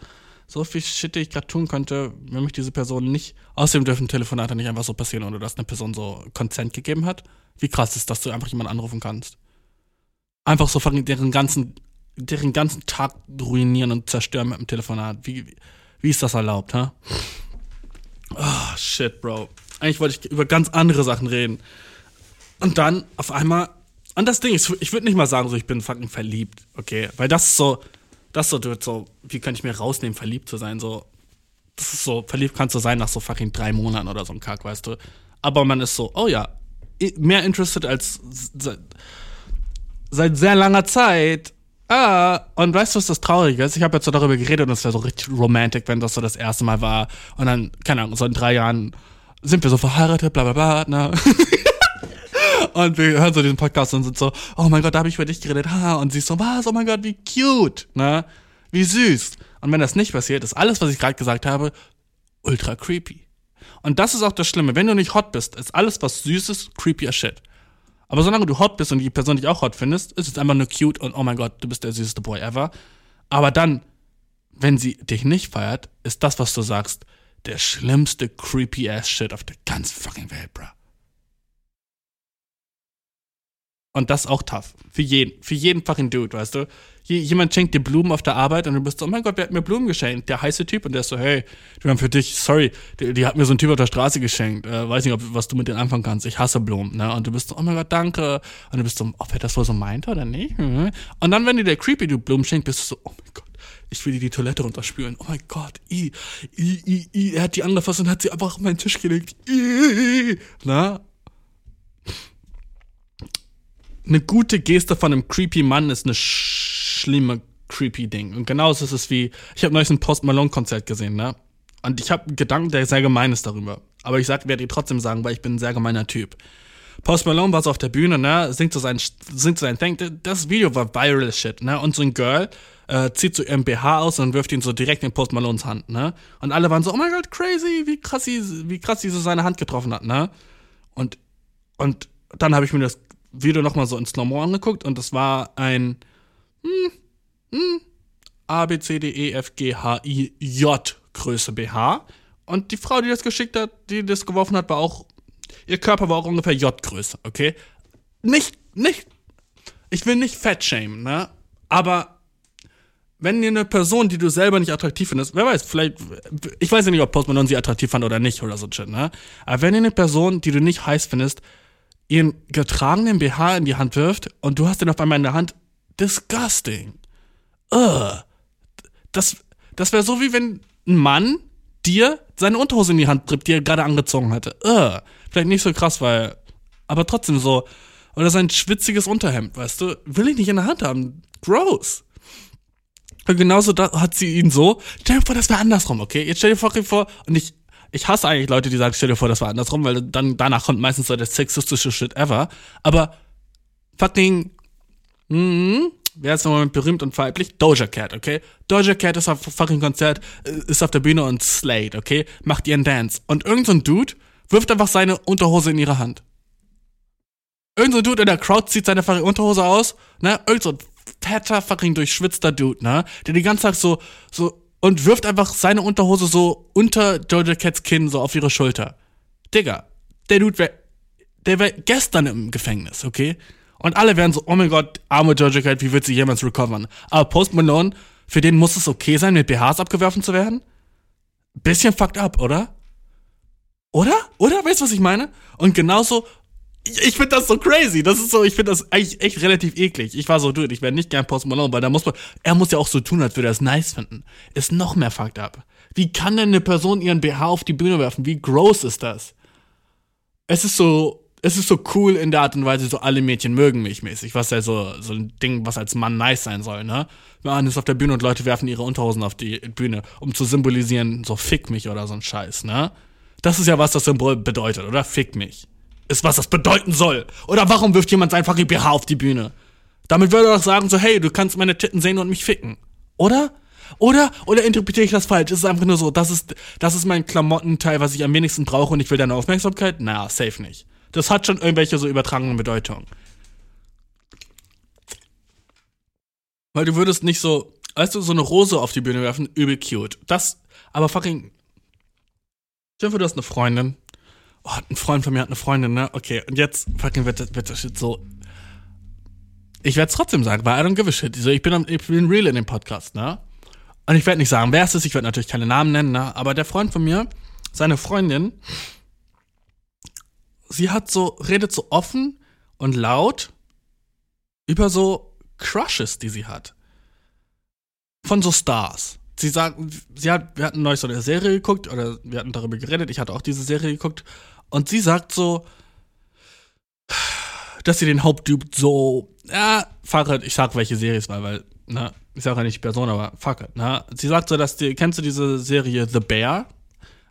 so viel Shit, die ich gerade tun könnte, wenn mich diese Person nicht, außerdem dürfen Telefonate nicht einfach so passieren, ohne dass eine Person so Consent gegeben hat. Wie krass ist, dass du einfach jemanden anrufen kannst. Einfach so von deren ganzen, deren ganzen Tag ruinieren und zerstören mit dem Telefonat. Wie, wie ist das erlaubt, ha? Oh, shit, Bro. Eigentlich wollte ich über ganz andere Sachen reden. Und dann auf einmal, und das Ding ist, ich würde nicht mal sagen, so ich bin fucking verliebt, okay? Weil das ist so, das so, so, wie kann ich mir rausnehmen, verliebt zu sein? So, das ist so, verliebt kannst du sein nach so fucking drei Monaten oder so ein Kack, weißt du. Aber man ist so, oh ja, mehr interested als seit, seit sehr langer Zeit. Ah, und weißt du, was das Traurige ist? Ich habe jetzt so darüber geredet und es wäre so richtig romantic, wenn das so das erste Mal war. Und dann, keine Ahnung, so in drei Jahren sind wir so verheiratet, bla bla bla, ne? Und wir hören so diesen Podcast und sind so, oh mein Gott, da habe ich über dich geredet, ha. Und sie ist so, was, oh mein Gott, wie cute, ne? Wie süß. Und wenn das nicht passiert, ist alles, was ich gerade gesagt habe, ultra creepy. Und das ist auch das Schlimme. Wenn du nicht hot bist, ist alles, was süß ist, creepy as shit. Aber solange du hot bist und die Person dich auch hot findest, ist es einfach nur cute und oh mein Gott, du bist der süßeste Boy ever. Aber dann, wenn sie dich nicht feiert, ist das, was du sagst, der schlimmste creepy ass shit auf der ganzen fucking Welt, bruh. Und das auch tough. Für jeden. Für jeden fucking Dude, weißt du? Jemand schenkt dir Blumen auf der Arbeit und du bist so, oh mein Gott, wer hat mir Blumen geschenkt? Der heiße Typ. Und der ist so, hey, wir haben für dich, sorry, die, die hat mir so ein Typ auf der Straße geschenkt. Äh, weiß nicht, ob, was du mit denen anfangen kannst. Ich hasse Blumen, ne? Und du bist so, oh mein Gott, danke. Und du bist so, ob er das wohl so meint oder nicht? Mhm. Und dann, wenn dir der creepy Dude Blumen schenkt, bist du so, oh mein Gott ich will dir die Toilette runterspülen. Oh mein Gott, i, i, i, i, er hat die angefasst und hat sie einfach auf meinen Tisch gelegt. I, na? Eine gute Geste von einem creepy Mann ist eine schlimme creepy Ding. Und genauso ist es wie, ich habe neulich ein Post Malone Konzert gesehen, ne? Und ich habe Gedanken, der sehr gemein ist darüber. Aber ich sag, werde ihn trotzdem sagen, weil ich bin ein sehr gemeiner Typ. Post Malone war so auf der Bühne, ne, singt so sein, singt so sein Thing. Das Video war viral shit, ne? Und so ein Girl äh, zieht so ihren BH aus und wirft ihn so direkt in Post Malones Hand, ne? Und alle waren so, oh mein Gott, crazy, wie krass sie, wie krass sie so seine Hand getroffen hat, ne? Und, und dann habe ich mir das Video nochmal so in Slow-Mo angeguckt und das war ein hm, hm, A, B, C, D, E, F, G, H, I, J Größe BH. Und die Frau, die das geschickt hat, die das geworfen hat, war auch, ihr Körper war auch ungefähr J-Größe, okay? Nicht, nicht, ich will nicht fett shamen, ne? Aber wenn dir eine Person, die du selber nicht attraktiv findest, wer weiß, vielleicht, ich weiß ja nicht, ob Post Malone sie attraktiv fand oder nicht oder so shit, ne? Aber wenn dir eine Person, die du nicht heiß findest, ihren getragenen BH in die Hand wirft und du hast den auf einmal in der Hand. Disgusting. Ugh. Das, das wäre so wie wenn ein Mann dir seine Unterhose in die Hand drückt, die er gerade angezogen hatte. Ugh. Vielleicht nicht so krass, weil. Aber trotzdem so. Oder sein schwitziges Unterhemd, weißt du? Will ich nicht in der Hand haben. Gross. Und genauso da hat sie ihn so. Stell dir vor, das wäre andersrum, okay? Jetzt stell dir vor, und ich ich hasse eigentlich Leute, die sagen, stell dir vor, das war andersrum, weil dann danach kommt meistens so der sexistische Shit ever. Aber fucking, mm, wer ist im Moment berühmt und weiblich? Doja Cat, okay? Doja Cat ist auf fucking Konzert, äh, ist auf der Bühne und slayed, okay? Macht ihren Dance. Und irgendein so Dude wirft einfach seine Unterhose in ihre Hand. Irgendein so Dude in der Crowd zieht seine fucking Unterhose aus, ne? Irgend so ein fetter, fucking durchschwitzter Dude, ne? Der die ganze Tag so, so und wirft einfach seine Unterhose so unter Georgia Cats Kinn so auf ihre Schulter. Digga, der Dude wär, der wär gestern im Gefängnis, okay? Und alle wären so, oh mein Gott, arme Georgia Cat, wie wird sie jemals recovern? Aber Post Malone, für den muss es okay sein, mit BHs abgeworfen zu werden? Bisschen fucked up, oder? Oder? Oder? Weißt du, was ich meine? Und genauso, ich, finde das so crazy. Das ist so, ich finde das eigentlich echt relativ eklig. Ich war so, dude, ich wäre nicht gern Post Malone, weil da muss man, er muss ja auch so tun, als würde er es nice finden. Ist noch mehr fucked up. Wie kann denn eine Person ihren BH auf die Bühne werfen? Wie gross ist das? Es ist so, es ist so cool in der Art und Weise, so alle Mädchen mögen mich mäßig, was ja so, so ein Ding, was als Mann nice sein soll, ne? Man ist auf der Bühne und Leute werfen ihre Unterhosen auf die Bühne, um zu symbolisieren, so fick mich oder so ein Scheiß, ne? Das ist ja, was das Symbol bedeutet, oder? Fick mich. Ist, was das bedeuten soll. Oder warum wirft jemand sein fucking BH auf die Bühne? Damit würde er doch sagen, so, hey, du kannst meine Titten sehen und mich ficken. Oder? Oder, oder interpretiere ich das falsch? Es ist einfach nur so, das ist, das ist mein Klamottenteil, was ich am wenigsten brauche und ich will deine Aufmerksamkeit? Na, safe nicht. Das hat schon irgendwelche so übertragenen Bedeutungen. Weil du würdest nicht so, weißt du, so eine Rose auf die Bühne werfen, übel cute. Das, aber fucking. Stell dir du hast eine Freundin. Oh, ein Freund von mir hat eine Freundin, ne? Okay, und jetzt fucking wird das, wird das Shit so. Ich werde es trotzdem sagen, weil I don't give a shit. Ich bin, ich bin real in dem Podcast, ne? Und ich werde nicht sagen, wer es ist, ich werde natürlich keine Namen nennen, ne? Aber der Freund von mir, seine Freundin, sie hat so, redet so offen und laut über so Crushes, die sie hat. Von so Stars. Sie sagt, sie hat, wir hatten neulich so eine Serie geguckt, oder wir hatten darüber geredet, ich hatte auch diese Serie geguckt, und sie sagt so, dass sie den Haupttyp so, ja, fuck ich sag welche Serie es war, weil, ne, ich sag ja nicht Person, aber fuck it, ne. Sie sagt so, dass die, kennst du diese Serie The Bear?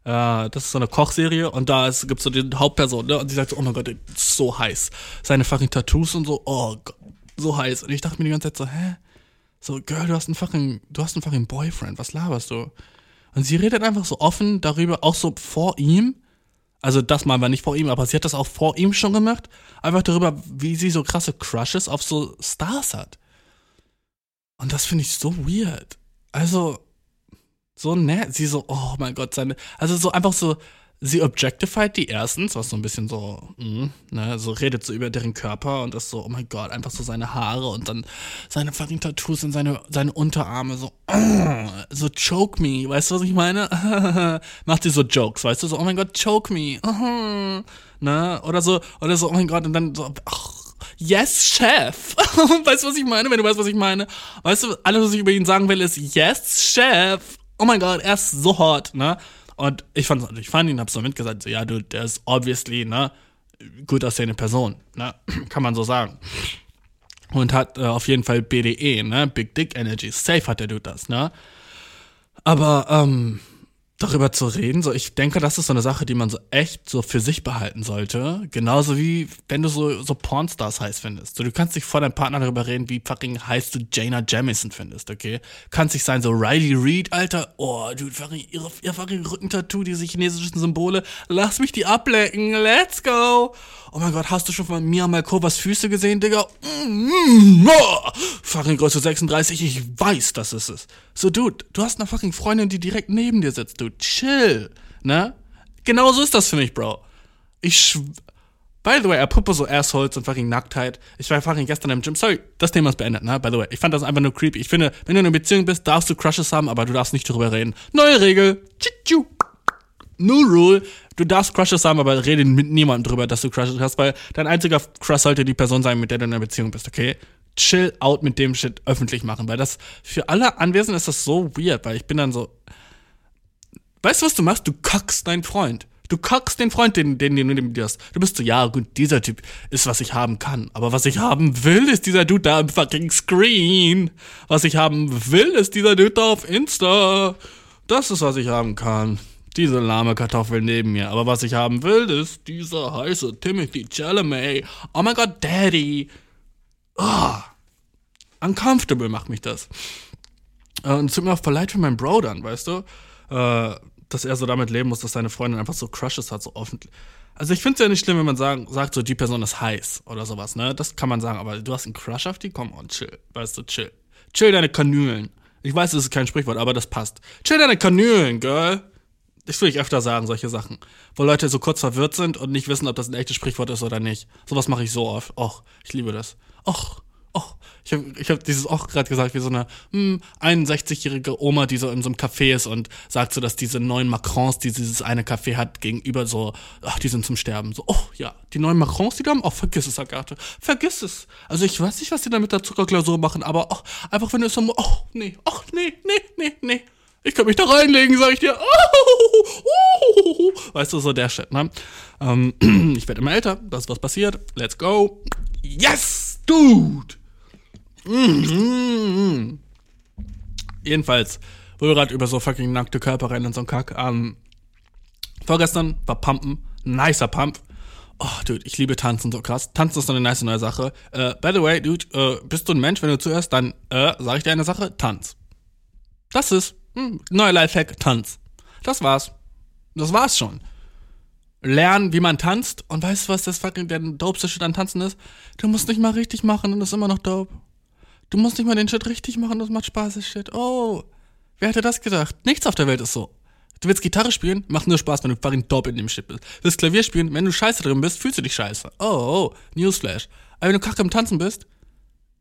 Äh, das ist so eine Kochserie und da gibt es so die Hauptperson, ne? Und sie sagt so, oh mein Gott, ist so heiß. Seine fucking Tattoos und so, oh Gott, so heiß. Und ich dachte mir die ganze Zeit so, hä? So, Girl, du hast einen fucking, du hast einen fucking Boyfriend, was laberst du? Und sie redet einfach so offen darüber, auch so vor ihm. Also das mal war nicht vor ihm, aber sie hat das auch vor ihm schon gemacht. Einfach darüber, wie sie so krasse Crushes auf so Stars hat. Und das finde ich so weird. Also, so nett. Sie so, oh mein Gott, seine. Also so einfach so, sie objectified die erstens, was so ein bisschen so, mh, ne, so redet so über deren Körper und das so, oh mein Gott, einfach so seine Haare und dann seine fucking Tattoos und seine, seine Unterarme, so, oh, so choke me, weißt du, was ich meine? Macht sie so Jokes, weißt du, so, oh mein Gott, choke me, oh, ne, oder so, oder so, oh mein Gott, und dann so, ach, Yes, Chef. weißt du, was ich meine? Wenn du weißt, was ich meine. Weißt du, alles, was ich über ihn sagen will, ist Yes, Chef oh mein Gott, er ist so hot, ne? Und ich fand natürlich funny und hab's so mitgesagt, so, ja, du, der ist obviously, ne, gut aussehende Person, ne? Kann man so sagen. Und hat äh, auf jeden Fall BDE, ne? Big Dick Energy. Safe hat der Dude das, ne? Aber, ähm, darüber zu reden. So, ich denke, das ist so eine Sache, die man so echt so für sich behalten sollte. Genauso wie wenn du so, so Pornstars heiß findest. So, du kannst dich vor deinem Partner darüber reden, wie fucking heiß du Jaina Jamison findest, okay? Kannst nicht sein, so Riley Reed, Alter, oh, du, fucking, ihre, ihr fucking Rückentattoo, diese chinesischen Symbole, lass mich die ablecken, let's go! Oh mein Gott, hast du schon von Mia Malkovas Füße gesehen, Digga? Mm, oh, fucking Größe 36, ich weiß, dass es ist. So, Dude, du hast eine fucking Freundin, die direkt neben dir sitzt, Dude. Chill, ne? Genau so ist das für mich, Bro. Ich schw By the way, apropos so Assholes und fucking Nacktheit. Ich war fucking gestern im Gym. Sorry, das Thema ist beendet, ne? By the way. Ich fand das einfach nur creepy. Ich finde, wenn du in einer Beziehung bist, darfst du Crushes haben, aber du darfst nicht darüber reden. Neue Regel. Tschu. New Rule du darfst Crushes haben, aber rede mit niemandem drüber, dass du Crushes hast, weil dein einziger Crush sollte die Person sein, mit der du in einer Beziehung bist, okay? Chill out mit dem Shit öffentlich machen, weil das für alle Anwesenden ist das so weird, weil ich bin dann so. Weißt du, was du machst? Du kackst deinen Freund. Du kackst den Freund, den, den, den du neben dir hast. Du bist so, ja, gut, dieser Typ ist, was ich haben kann. Aber was ich haben will, ist dieser Dude da im fucking Screen. Was ich haben will, ist dieser Dude da auf Insta. Das ist, was ich haben kann diese lahme Kartoffel neben mir. Aber was ich haben will, ist dieser heiße Timothy Chalamet. Oh mein Gott, Daddy. Oh, uncomfortable macht mich das. Äh, und es tut mir auch verleid für meinen Bro dann, weißt du? Äh, dass er so damit leben muss, dass seine Freundin einfach so Crushes hat, so offen. Also ich finde es ja nicht schlimm, wenn man sagen, sagt, so die Person ist heiß oder sowas, ne? Das kann man sagen, aber du hast einen Crush auf die? Komm on, chill. Weißt du, chill. Chill deine Kanülen. Ich weiß, es ist kein Sprichwort, aber das passt. Chill deine Kanülen, Girl. Das will ich öfter sagen, solche Sachen. Wo Leute so kurz verwirrt sind und nicht wissen, ob das ein echtes Sprichwort ist oder nicht. Sowas mache ich so oft. Och, ich liebe das. Och, och. Ich habe ich hab dieses Och gerade gesagt, wie so eine hm, 61-jährige Oma, die so in so einem Café ist und sagt so, dass diese neuen Macrons, die dieses eine Café hat, gegenüber so, ach, die sind zum Sterben. So, oh ja, die neuen Macrons, die da haben, oh, vergiss es, Agathe. Vergiss es. Also ich weiß nicht, was die da mit der Zuckerglasur machen, aber oh, einfach wenn du es so, oh, nee, ach, nee, nee, nee, nee. Ich kann mich da reinlegen, sag ich dir. Oh, oh, oh, weißt du, so der Shit, ne? Ähm, ich werde immer älter, das ist was passiert. Let's go. Yes, dude! Mhm. Jedenfalls, wo wir gerade über so fucking nackte Körper rennen und so ein Kack. Ähm, vorgestern war Pumpen, nicer Pump. Oh, Dude, ich liebe Tanzen so krass. Tanzen ist so eine nice neue Sache. Äh, by the way, Dude, äh, bist du ein Mensch, wenn du zuhörst, dann äh, sage ich dir eine Sache, Tanz. Das ist hm, neuer Lifehack, Tanz. Das war's. Das war's schon. Lernen, wie man tanzt und weißt du, was das fucking der dopeste Shit an Tanzen ist? Du musst nicht mal richtig machen und das ist immer noch dope. Du musst nicht mal den Shit richtig machen, das macht Spaß, das Shit. Oh, wer hätte das gedacht? Nichts auf der Welt ist so. Du willst Gitarre spielen, macht nur Spaß, wenn du fucking dope in dem Shit bist. Du willst Klavier spielen, wenn du scheiße drin bist, fühlst du dich scheiße. Oh, oh, Newsflash. Aber wenn du kacke im Tanzen bist,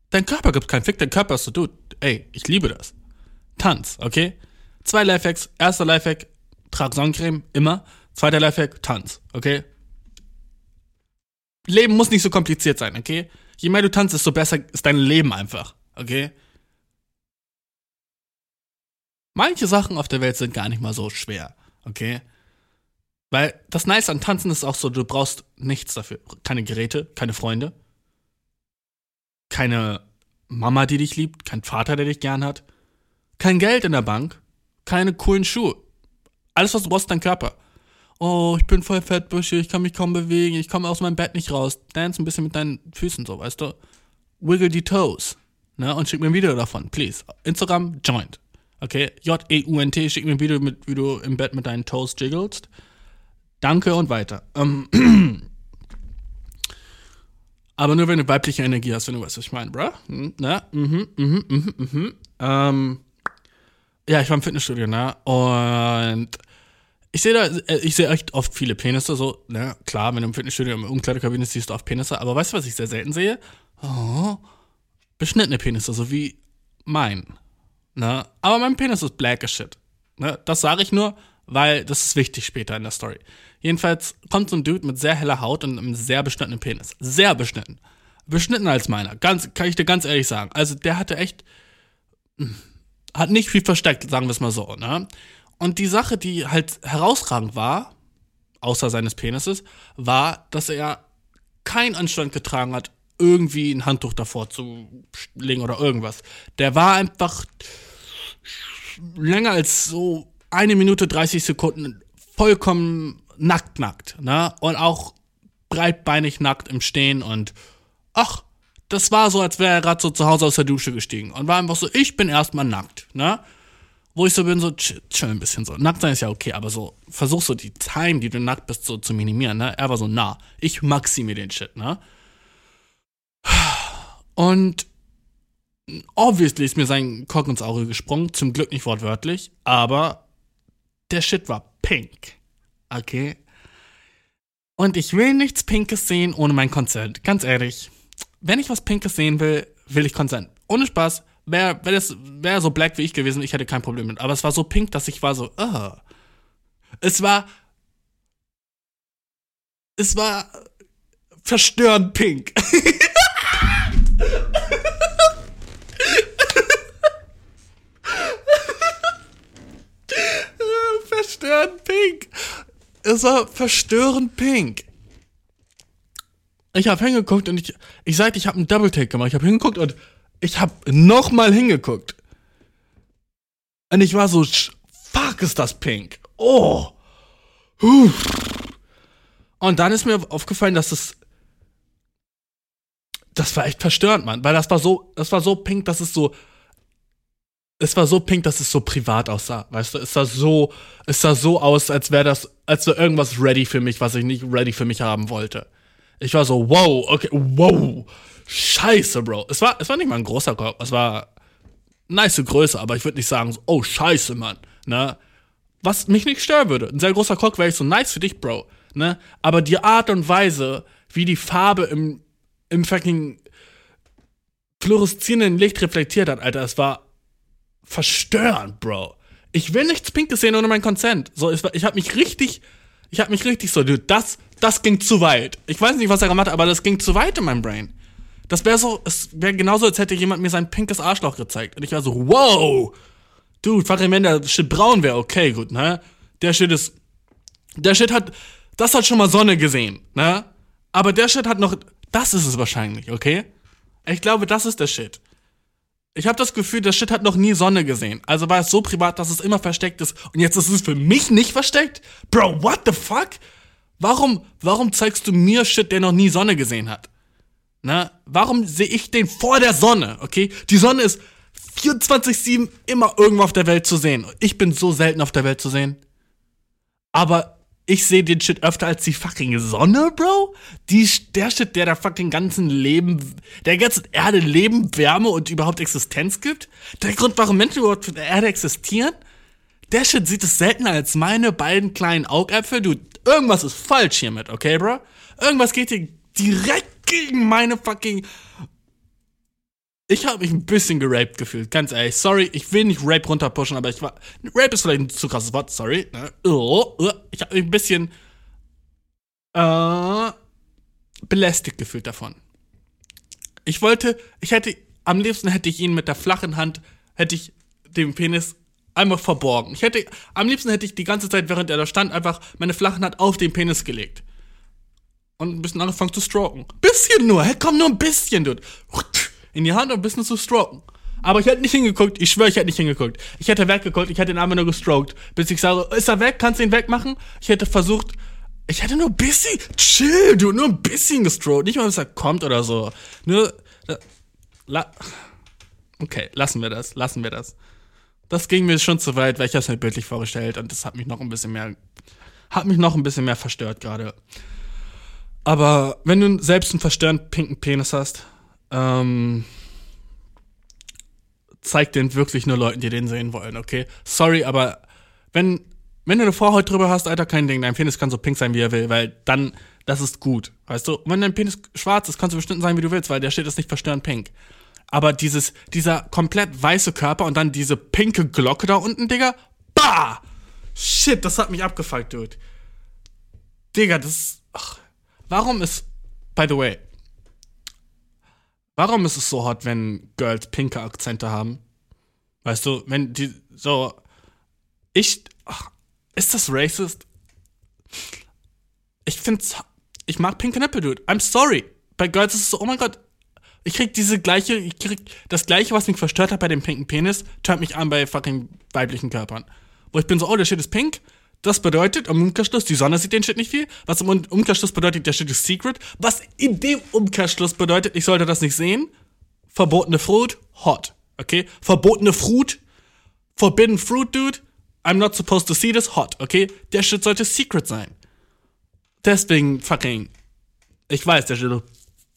dein Körper gibt keinen Fick, dein Körper ist so, dude, ey, ich liebe das. Tanz, okay? Zwei Lifehacks. Erster Lifehack, trag Sonnencreme, immer. Zweiter Lifehack, Tanz, okay? Leben muss nicht so kompliziert sein, okay? Je mehr du tanzt, desto besser ist dein Leben einfach, okay? Manche Sachen auf der Welt sind gar nicht mal so schwer, okay? Weil das Nice an Tanzen ist auch so, du brauchst nichts dafür. Keine Geräte, keine Freunde, keine Mama, die dich liebt, kein Vater, der dich gern hat, kein Geld in der Bank, keine coolen Schuhe. Alles, was du brauchst, ist dein Körper. Oh, ich bin voll fettbuschig, ich kann mich kaum bewegen, ich komme aus meinem Bett nicht raus. Dance ein bisschen mit deinen Füßen so, weißt du? Wiggle die Toes. Ne? Und schick mir ein Video davon, please. Instagram, joint. Okay? J-E-U-N-T, schick mir ein Video, mit, wie du im Bett mit deinen Toes jiggelst. Danke und weiter. Ähm, aber nur wenn du weibliche Energie hast, wenn du weißt, was ich meine, bruh. Hm, ne? Mhm, mhm, mhm, mhm. Ähm, ja, ich war im Fitnessstudio, ne? Und ich sehe da, äh, ich sehe echt oft viele Penisse, so, ne? Klar, wenn du im Fitnessstudio im Umkleidekabine siehst du oft Penisse, aber weißt du, was ich sehr selten sehe? Oh, beschnittene Penisse, so wie mein. Ne? Aber mein Penis ist black as shit. Ne? Das sage ich nur, weil das ist wichtig später in der Story. Jedenfalls kommt so ein Dude mit sehr heller Haut und einem sehr beschnittenen Penis. Sehr beschnitten. Beschnitten als meiner. Ganz, kann ich dir ganz ehrlich sagen. Also der hatte echt. Hm, hat nicht viel versteckt, sagen wir es mal so, ne? Und die Sache, die halt herausragend war, außer seines Penises, war, dass er keinen Anstand getragen hat, irgendwie ein Handtuch davor zu legen oder irgendwas. Der war einfach länger als so eine Minute 30 Sekunden vollkommen nackt, nackt, ne? Und auch breitbeinig nackt im Stehen und ach, das war so, als wäre er gerade so zu Hause aus der Dusche gestiegen und war einfach so, ich bin erstmal nackt, ne? Wo ich so bin, so chill, chill ein bisschen so. Nackt sein ist ja okay, aber so, versuch so die Time, die du nackt bist, so zu minimieren, ne? Er war so, nah, ich maximiere den Shit, ne? Und obviously ist mir sein Cock ins Auge gesprungen, zum Glück nicht wortwörtlich, aber der Shit war pink. Okay? Und ich will nichts Pinkes sehen ohne mein Consent. Ganz ehrlich wenn ich was Pinkes sehen will, will ich Consent. Ohne Spaß. Wäre wär das wär so black wie ich gewesen, ich hätte kein Problem mit. Aber es war so pink, dass ich war so, uh. Es war. Es war verstörend pink. verstörend pink. Es war verstörend pink. Ich habe hingeguckt und ich, ich sagte, ich habe einen Double Take gemacht. Ich habe hingeguckt und ich habe nochmal hingeguckt. Und ich war so, fuck, ist das pink. Oh. Huh. Und dann ist mir aufgefallen, dass das, das war echt verstörend, Mann. Weil das war so, das war so pink, dass es so, es war so pink, dass es so privat aussah. Weißt du, es sah so, es sah so aus, als wäre das, als wäre irgendwas ready für mich, was ich nicht ready für mich haben wollte. Ich war so, wow, okay, wow. Scheiße, Bro. Es war, es war nicht mal ein großer Korb. Es war nice Größe, aber ich würde nicht sagen, so, oh scheiße, Mann, ne? Was mich nicht stören würde. Ein sehr großer Cock wäre ich so nice für dich, Bro, ne? Aber die Art und Weise, wie die Farbe im, im fucking fluoreszierenden Licht reflektiert hat, Alter, es war verstörend, Bro. Ich will nichts Pinkes sehen ohne mein Consent. So, ich, ich habe mich richtig, ich habe mich richtig so, dude, das, das ging zu weit. Ich weiß nicht, was er gemacht hat, aber das ging zu weit in meinem Brain. Das wäre so, es wäre genauso, als hätte jemand mir sein pinkes Arschloch gezeigt. Und ich war so, wow! Dude, fucking wenn der Shit braun wäre, okay, gut, ne? Der Shit ist, der Shit hat, das hat schon mal Sonne gesehen, ne? Aber der Shit hat noch, das ist es wahrscheinlich, okay? Ich glaube, das ist der Shit. Ich habe das Gefühl, der Shit hat noch nie Sonne gesehen. Also war es so privat, dass es immer versteckt ist. Und jetzt ist es für mich nicht versteckt? Bro, what the fuck? Warum, warum zeigst du mir Shit, der noch nie Sonne gesehen hat? Na, warum sehe ich den vor der Sonne? Okay, die Sonne ist 24/7 immer irgendwo auf der Welt zu sehen. Ich bin so selten auf der Welt zu sehen. Aber ich sehe den Shit öfter als die fucking Sonne, Bro. Die, der Shit, der der fucking ganzen Leben, der ganzen Erde Leben, Wärme und überhaupt Existenz gibt. Der Grund, warum Menschen überhaupt auf der Erde existieren. Der Shit sieht es seltener als meine beiden kleinen Augäpfel. Du, irgendwas ist falsch hiermit, okay, Bro? Irgendwas geht hier direkt gegen meine fucking. Ich habe mich ein bisschen geraped gefühlt, ganz ehrlich. Sorry, ich will nicht Rape runterpushen, aber ich war. Rape ist vielleicht ein zu krasses Wort, sorry. Ne? Oh, oh, ich habe mich ein bisschen äh, belästigt gefühlt davon. Ich wollte, ich hätte, am liebsten hätte ich ihn mit der flachen Hand, hätte ich den Penis einmal verborgen. Ich hätte, am liebsten hätte ich die ganze Zeit, während er da stand, einfach meine flache Hand auf den Penis gelegt und ein bisschen angefangen zu stroken. Bisschen nur, hey, komm, nur ein bisschen, dude. In die Hand und ein bisschen zu stroken. Aber ich hätte nicht hingeguckt, ich schwöre, ich hätte nicht hingeguckt. Ich hätte weggeguckt, ich hätte ihn einfach nur gestroked. Bis ich sage, ist er weg, kannst du ihn wegmachen? Ich hätte versucht, ich hätte nur ein bisschen, chill, du, nur ein bisschen gestroked. Nicht mal, bis er kommt oder so. Nur, la, okay, lassen wir das, lassen wir das. Das ging mir schon zu weit, weil ich das halt bildlich vorgestellt und das hat mich noch ein bisschen mehr, hat mich noch ein bisschen mehr verstört gerade. Aber wenn du selbst einen verstörend pinken Penis hast, ähm, zeig den wirklich nur Leuten, die den sehen wollen, okay? Sorry, aber wenn, wenn du eine Vorhaut drüber hast, Alter, kein Ding, dein Penis kann so pink sein, wie er will, weil dann, das ist gut, weißt du? Und wenn dein Penis schwarz ist, kannst du bestimmt sein, wie du willst, weil der steht ist nicht verstörend pink. Aber dieses, dieser komplett weiße Körper und dann diese pinke Glocke da unten, Digga, bah! Shit, das hat mich abgefuckt, Dude. Digga, das, ach, Warum ist, by the way, warum ist es so hot, wenn Girls pinke Akzente haben? Weißt du, wenn die so, ich, ach, ist das racist? Ich find's, ich mag pinke Nippel, dude. I'm sorry. Bei Girls ist es so, oh mein Gott, ich krieg diese gleiche, ich krieg das gleiche, was mich verstört hat bei dem pinken Penis, turnt mich an bei fucking weiblichen Körpern. Wo ich bin so, oh, der Shit ist pink, das bedeutet im Umkehrschluss, die Sonne sieht den Shit nicht viel. Was im Umkehrschluss bedeutet, der Shit ist secret. Was in dem Umkehrschluss bedeutet, ich sollte das nicht sehen. Verbotene Fruit, hot. Okay? Verbotene Fruit, forbidden fruit, dude. I'm not supposed to see this, hot. Okay? Der Shit sollte secret sein. Deswegen fucking. Ich weiß, der Shit ist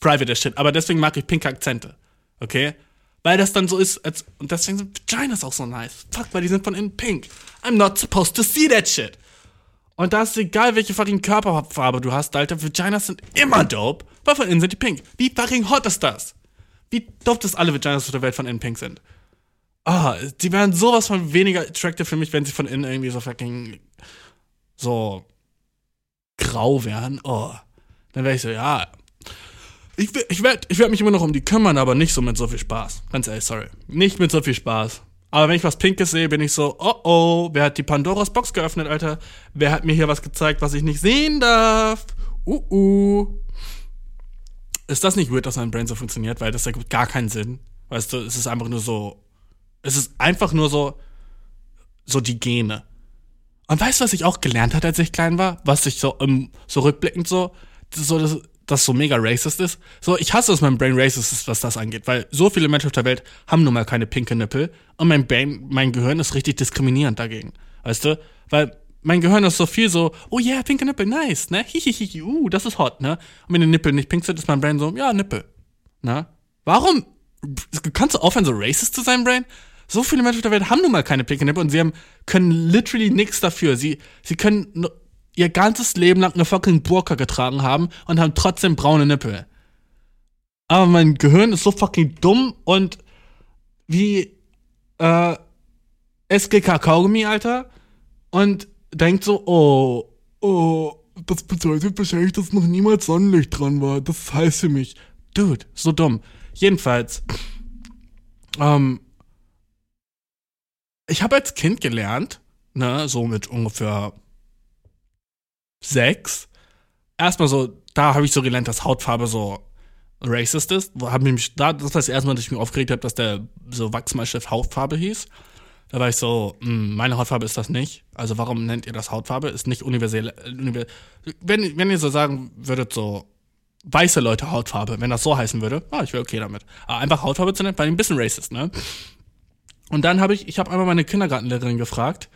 private der Shit, aber deswegen mag ich pinke Akzente. Okay? Weil das dann so ist, als, und deswegen sind Vaginas auch so nice. Fuck, weil die sind von innen pink. I'm not supposed to see that shit. Und da ist egal, welche fucking Körperfarbe du hast, Alter. Vaginas sind immer dope, weil von innen sind die pink. Wie fucking hot ist das? Wie dope, dass alle Vaginas auf der Welt von innen pink sind. Ah, oh, die wären sowas von weniger attractive für mich, wenn sie von innen irgendwie so fucking so grau wären. Oh. Dann wäre ich so, ja, ich, ich werde ich werd mich immer noch um die kümmern, aber nicht so mit so viel Spaß. Ganz ehrlich, sorry. Nicht mit so viel Spaß. Aber wenn ich was Pinkes sehe, bin ich so, oh oh, wer hat die Pandoras Box geöffnet, Alter? Wer hat mir hier was gezeigt, was ich nicht sehen darf? Uh uh. Ist das nicht weird, dass mein Brain so funktioniert? Weil das ergibt gar keinen Sinn. Weißt du, es ist einfach nur so. Es ist einfach nur so. So die Gene. Und weißt du, was ich auch gelernt hatte, als ich klein war? Was ich so, um, so rückblickend so. So, das, das so mega racist ist. So, ich hasse, dass mein Brain racist ist, was das angeht, weil so viele Menschen auf der Welt haben nun mal keine pinke Nippel und mein Brain, mein Gehirn ist richtig diskriminierend dagegen. Weißt du? Weil mein Gehirn ist so viel so, oh yeah, pinke Nippel, nice, ne? Hihihihi, uh, das ist hot, ne? Und wenn die Nippel nicht pink sind, ist mein Brain so, ja, Nippel. Ne? Warum? Kannst du aufhören, so racist zu sein, Brain? So viele Menschen auf der Welt haben nun mal keine pinken Nippel und sie haben, können literally nichts dafür. Sie, sie können ihr ganzes Leben lang eine fucking Burka getragen haben und haben trotzdem braune Nippel. Aber mein Gehirn ist so fucking dumm und wie äh, SGK Kaugummi, Alter. Und denkt so, oh, oh, das bedeutet wahrscheinlich, dass noch niemals Sonnenlicht dran war. Das heißt für mich. Dude, so dumm. Jedenfalls, ähm, ich habe als Kind gelernt, ne, so mit ungefähr sechs. Erstmal so, da habe ich so gelernt, dass Hautfarbe so racist ist. Hab mich, da, das war das erste Mal, dass ich mich aufgeregt habe, dass der so Wachsmalstift Hautfarbe hieß. Da war ich so, mh, hm, meine Hautfarbe ist das nicht. Also warum nennt ihr das Hautfarbe? Ist nicht universell. Univers wenn, wenn ihr so sagen würdet, so weiße Leute Hautfarbe, wenn das so heißen würde, ah, ich wäre okay damit. Aber einfach Hautfarbe zu nennen, war ein bisschen racist, ne? Und dann habe ich, ich habe einmal meine Kindergartenlehrerin gefragt,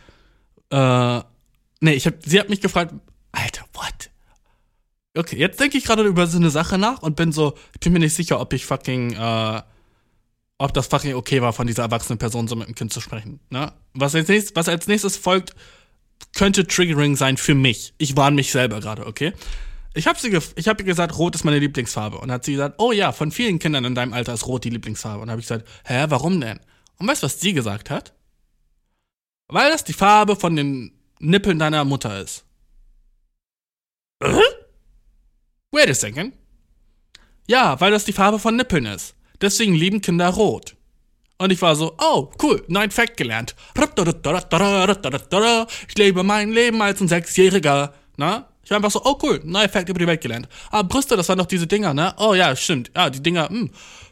äh, nee, ich hab, sie hat mich gefragt, Alter, what? Okay, jetzt denke ich gerade über so eine Sache nach und bin so, ich bin mir nicht sicher, ob ich fucking, äh, ob das fucking okay war, von dieser erwachsenen Person so mit dem Kind zu sprechen. Ne? Was, als nächstes, was als nächstes folgt, könnte triggering sein für mich. Ich warne mich selber gerade, okay? Ich habe sie ich ihr gesagt, rot ist meine Lieblingsfarbe. Und hat sie gesagt, oh ja, von vielen Kindern in deinem Alter ist rot die Lieblingsfarbe. Und habe ich gesagt, hä, warum denn? Und weißt du, was sie gesagt hat? Weil das die Farbe von den Nippeln deiner Mutter ist. Äh? Wait a second. Ja, weil das die Farbe von Nippeln ist. Deswegen lieben Kinder rot. Und ich war so, oh, cool, neuen Fact gelernt. Ich lebe mein Leben als ein Sechsjähriger. Na? Ich war einfach so, oh cool, neuer Fact über die Welt gelernt. Ah, Brüste, das waren doch diese Dinger, ne? Oh ja, stimmt. Ja, die Dinger, hm.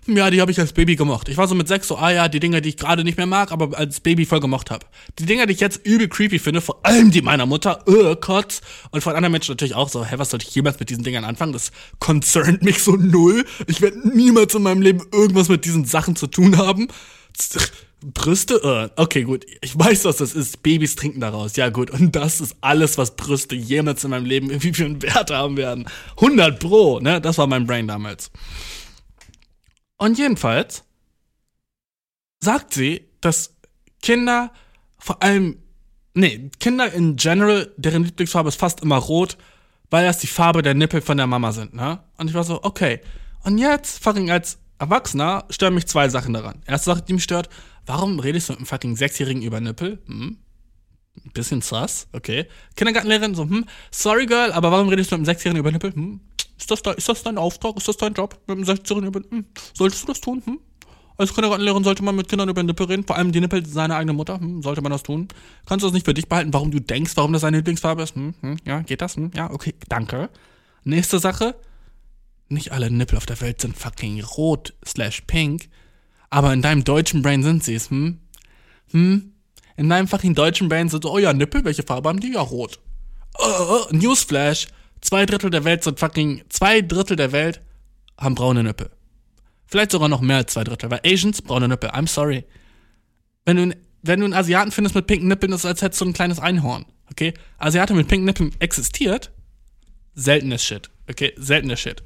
Ja, die habe ich als Baby gemocht. Ich war so mit sechs so, ah ja, die Dinger, die ich gerade nicht mehr mag, aber als Baby voll gemocht habe. Die Dinger, die ich jetzt übel creepy finde, vor allem die meiner Mutter, uh, Kotz. Und von anderen Menschen natürlich auch so, hä, was sollte ich jemals mit diesen Dingern anfangen? Das concernt mich so null. Ich werde niemals in meinem Leben irgendwas mit diesen Sachen zu tun haben. Brüste? Uh, okay, gut. Ich weiß, was das ist. Babys trinken daraus. Ja, gut. Und das ist alles, was Brüste jemals in meinem Leben irgendwie für einen Wert haben werden. 100 Pro, ne? Das war mein Brain damals. Und jedenfalls sagt sie, dass Kinder vor allem, nee, Kinder in general, deren Lieblingsfarbe ist fast immer rot, weil das die Farbe der Nippel von der Mama sind, ne? Und ich war so, okay. Und jetzt, fucking als Erwachsener, stören mich zwei Sachen daran. Erste Sache, die mich stört, warum redest du mit einem fucking Sechsjährigen über Nippel? Hm? Bisschen sass, okay. Kindergartenlehrerin, so, hm, sorry girl, aber warum redest du mit einem Sechsjährigen über Nippel? Hm, ist das, da, ist das dein Auftrag? Ist das dein Job? Mit einem 16-Jährigen hm, solltest du das tun? Hm? Als Kindergartenlehrerin sollte man mit Kindern über Nippel reden, vor allem die Nippel seiner eigenen Mutter. Hm, sollte man das tun? Kannst du das nicht für dich behalten, warum du denkst, warum das deine Lieblingsfarbe ist? Hm, hm, ja, geht das? Hm, ja, okay, danke. Nächste Sache. Nicht alle Nippel auf der Welt sind fucking rot slash pink, aber in deinem deutschen Brain sind sie es, hm? Hm? In deinem fucking deutschen Brain sind so, oh ja, Nippel, welche Farbe haben die? Ja, rot. Uh, Newsflash. Zwei Drittel der Welt sind fucking, zwei Drittel der Welt haben braune Nippel. Vielleicht sogar noch mehr als zwei Drittel, weil Asians braune Nippel. I'm sorry. Wenn du, wenn du einen Asiaten findest mit pinken Nippeln, ist es, als hättest du ein kleines Einhorn. Okay? Asiate mit pinken Nippeln existiert. Seltenes Shit. Okay? Seltenes Shit.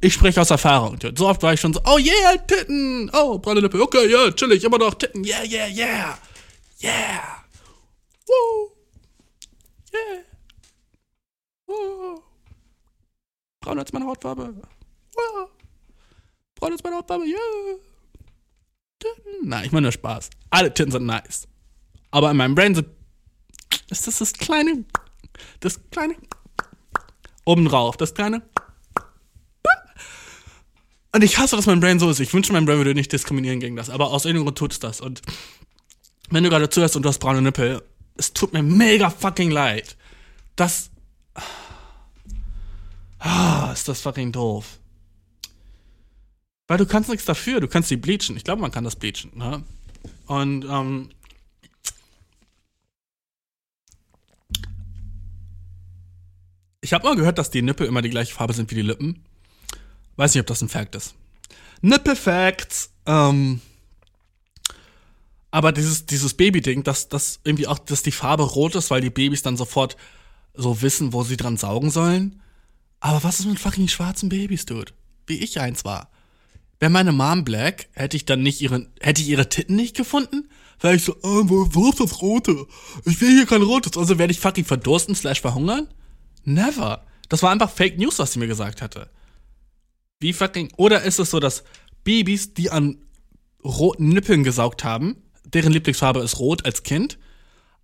Ich spreche aus Erfahrung. So oft war ich schon so, oh yeah, Titten. Oh, braune Nippel. Okay, yeah, chillig, immer noch Titten. Yeah, yeah, yeah. Yeah. Woo. Yeah. Oh. Braun als meine Hautfarbe. Oh. Braun als meine Hautfarbe, yeah. Titten. Nein, ich meine nur Spaß. Alle Titten sind nice. Aber in meinem Brain sind, ist das das kleine, das kleine, oben drauf, das kleine. Und ich hasse, dass mein Brain so ist. Ich wünsche, mein Brain würde nicht diskriminieren gegen das. Aber aus irgendeinem Grund tut es das. Und wenn du gerade zuhörst und du hast braune Nippel, es tut mir mega fucking leid. Das Ah, ist das fucking doof. Weil du kannst nichts dafür, du kannst sie bleachen. Ich glaube, man kann das bleachen, ne? Und, ähm, Ich habe mal gehört, dass die Nippel immer die gleiche Farbe sind wie die Lippen. Weiß nicht, ob das ein Fact ist. Nippel-Facts. Ähm, aber dieses, dieses Baby-Ding, dass, dass irgendwie auch, dass die Farbe rot ist, weil die Babys dann sofort so wissen, wo sie dran saugen sollen. Aber was ist mit fucking schwarzen Babys, Dude? Wie ich eins war. Wäre meine Mom black, hätte ich dann nicht ihren, hätte ich ihre Titten nicht gefunden? Wäre ich so, äh, wo, wo ist das Rote? Ich will hier kein Rotes. Also werde ich fucking verdursten slash verhungern? Never. Das war einfach Fake News, was sie mir gesagt hatte. Wie fucking, oder ist es so, dass Babys, die an roten Nippeln gesaugt haben, deren Lieblingsfarbe ist rot als Kind,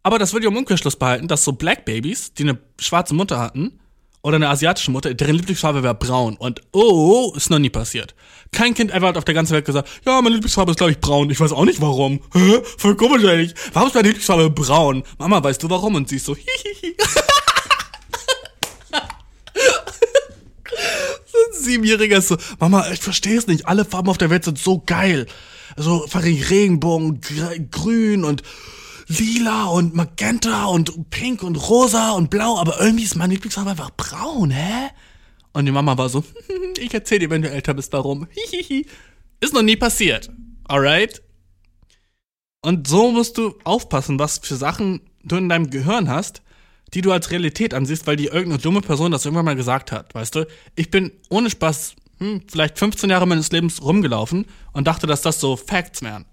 aber das würde ich im Umkehrschluss behalten, dass so Black Babys, die eine schwarze Mutter hatten, oder eine asiatische Mutter, deren Lieblingsfarbe wäre braun. Und oh, ist noch nie passiert. Kein Kind ever hat auf der ganzen Welt gesagt, ja, meine Lieblingsfarbe ist, glaube ich, braun. Ich weiß auch nicht warum. Hä? Voll komisch eigentlich. Warum ist meine Lieblingsfarbe braun? Mama, weißt du warum? Und sie ist so, hihihi. so ein Siebenjähriger ist so, Mama, ich verstehe es nicht. Alle Farben auf der Welt sind so geil. So, fucking Regenbogen, grün und lila und magenta und pink und rosa und blau, aber irgendwie ist mein Lieblingsfarbe einfach braun, hä? Und die Mama war so, ich erzähl dir, wenn du älter bist, warum. ist noch nie passiert. Alright? Und so musst du aufpassen, was für Sachen du in deinem Gehirn hast, die du als Realität ansiehst, weil die irgendeine dumme Person das irgendwann mal gesagt hat, weißt du? Ich bin ohne Spaß hm, vielleicht 15 Jahre meines Lebens rumgelaufen und dachte, dass das so Facts wären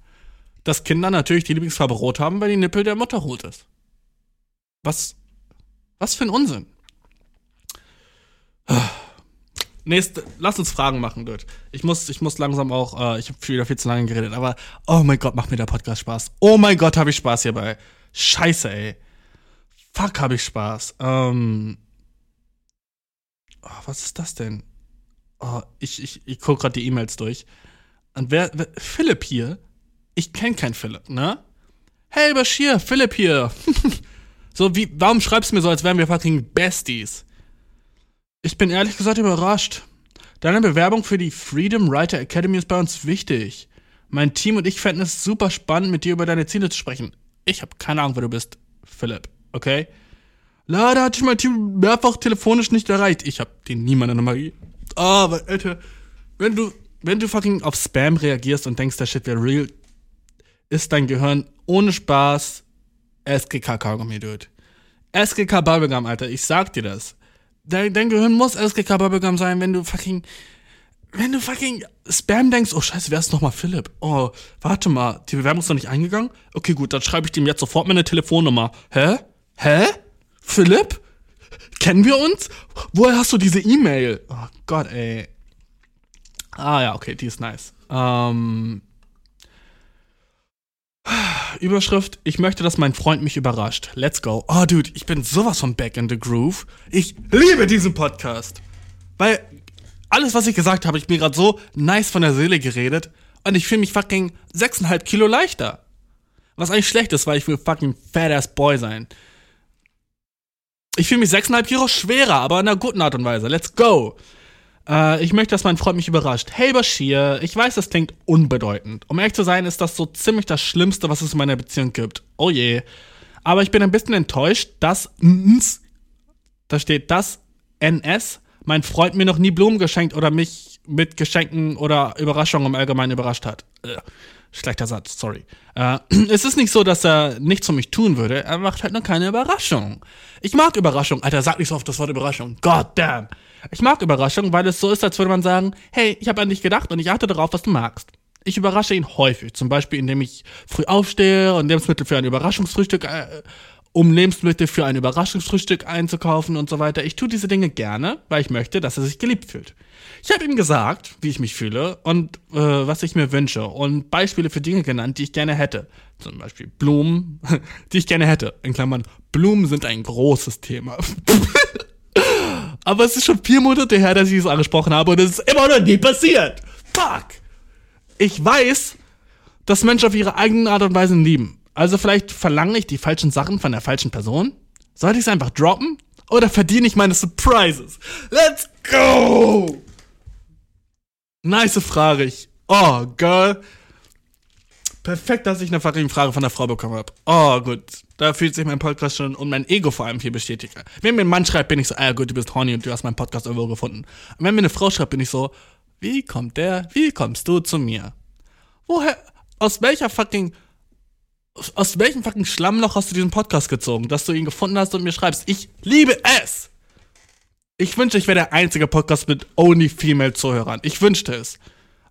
dass Kinder natürlich die Lieblingsfarbe rot haben, weil die Nippel der Mutter rot ist. Was, was für ein Unsinn. Nächste, lass uns Fragen machen, Dude. Ich muss, ich muss langsam auch, äh, ich habe wieder viel zu lange geredet, aber oh mein Gott, macht mir der Podcast Spaß. Oh mein Gott, habe ich Spaß hierbei. Scheiße, ey. Fuck, habe ich Spaß. Ähm, oh, was ist das denn? Oh, ich, ich, ich gucke gerade die E-Mails durch. Und wer, wer, Philipp hier ich kenne keinen Philipp, ne? Hey Bashir, Philipp hier. so, wie, warum schreibst du mir so, als wären wir fucking Besties? Ich bin ehrlich gesagt überrascht. Deine Bewerbung für die Freedom Writer Academy ist bei uns wichtig. Mein Team und ich fänden es super spannend, mit dir über deine Ziele zu sprechen. Ich habe keine Ahnung, wer du bist, Philipp, okay? Leider hatte ich mein Team mehrfach telefonisch nicht erreicht. Ich habe den niemanden Nummer. Ah, aber Alter, wenn du, wenn du fucking auf Spam reagierst und denkst, der Shit wäre real, ist dein Gehirn ohne Spaß SGK Kaugummi, Dude. SGK Bubblegum, Alter, ich sag dir das. Dein, dein Gehirn muss SGK Bubblegum sein, wenn du fucking, wenn du fucking Spam denkst, oh scheiße, wer ist nochmal Philipp? Oh, warte mal, die Bewerbung ist noch nicht eingegangen? Okay, gut, dann schreibe ich dem jetzt sofort meine Telefonnummer. Hä? Hä? Philipp? Kennen wir uns? Woher hast du diese E-Mail? Oh Gott, ey. Ah ja, okay, die ist nice. Ähm, Überschrift, ich möchte, dass mein Freund mich überrascht. Let's go. Oh, Dude, ich bin sowas von back in the groove. Ich liebe diesen Podcast. Weil alles, was ich gesagt habe, ich mir gerade so nice von der Seele geredet und ich fühle mich fucking 6,5 Kilo leichter. Was eigentlich schlecht ist, weil ich will fucking fat boy sein. Ich fühle mich 6,5 Kilo schwerer, aber in einer guten Art und Weise. Let's go. Äh, ich möchte, dass mein Freund mich überrascht. Hey Bashir, ich weiß, das klingt unbedeutend. Um ehrlich zu sein, ist das so ziemlich das Schlimmste, was es in meiner Beziehung gibt. Oh je. Aber ich bin ein bisschen enttäuscht, dass da steht das NS, mein Freund mir noch nie Blumen geschenkt oder mich mit Geschenken oder Überraschungen im Allgemeinen überrascht hat. Äh, schlechter Satz, sorry. Äh, es ist nicht so, dass er nichts für mich tun würde. Er macht halt nur keine Überraschung. Ich mag Überraschung. Alter, sag nicht so oft das Wort Überraschung. God damn. Ich mag Überraschungen, weil es so ist, als würde man sagen, hey, ich habe an dich gedacht und ich achte darauf, was du magst. Ich überrasche ihn häufig, zum Beispiel indem ich früh aufstehe und Lebensmittel für ein Überraschungsfrühstück, äh, um Lebensmittel für ein Überraschungsfrühstück einzukaufen und so weiter. Ich tue diese Dinge gerne, weil ich möchte, dass er sich geliebt fühlt. Ich habe ihm gesagt, wie ich mich fühle und äh, was ich mir wünsche und Beispiele für Dinge genannt, die ich gerne hätte. Zum Beispiel Blumen, die ich gerne hätte. In Klammern, Blumen sind ein großes Thema. Aber es ist schon vier Monate her, dass ich es angesprochen habe und es ist immer noch nie passiert. Fuck. Ich weiß, dass Menschen auf ihre eigenen Art und Weise lieben. Also vielleicht verlange ich die falschen Sachen von der falschen Person? Sollte ich es einfach droppen? Oder verdiene ich meine Surprises? Let's go! Nice Frage. Ich, oh, Girl. Perfekt, dass ich eine fucking Frage von der Frau bekommen habe. Oh, gut. Da fühlt sich mein Podcast schon und mein Ego vor allem viel bestätigt. Wenn mir ein Mann schreibt, bin ich so, ah gut, du bist horny und du hast meinen Podcast irgendwo gefunden. Und wenn mir eine Frau schreibt, bin ich so, wie kommt der, wie kommst du zu mir? Woher, aus welcher fucking, aus welchem fucking Schlammloch hast du diesen Podcast gezogen, dass du ihn gefunden hast und mir schreibst, ich liebe es! Ich wünschte, ich wäre der einzige Podcast mit only female Zuhörern. Ich wünschte es.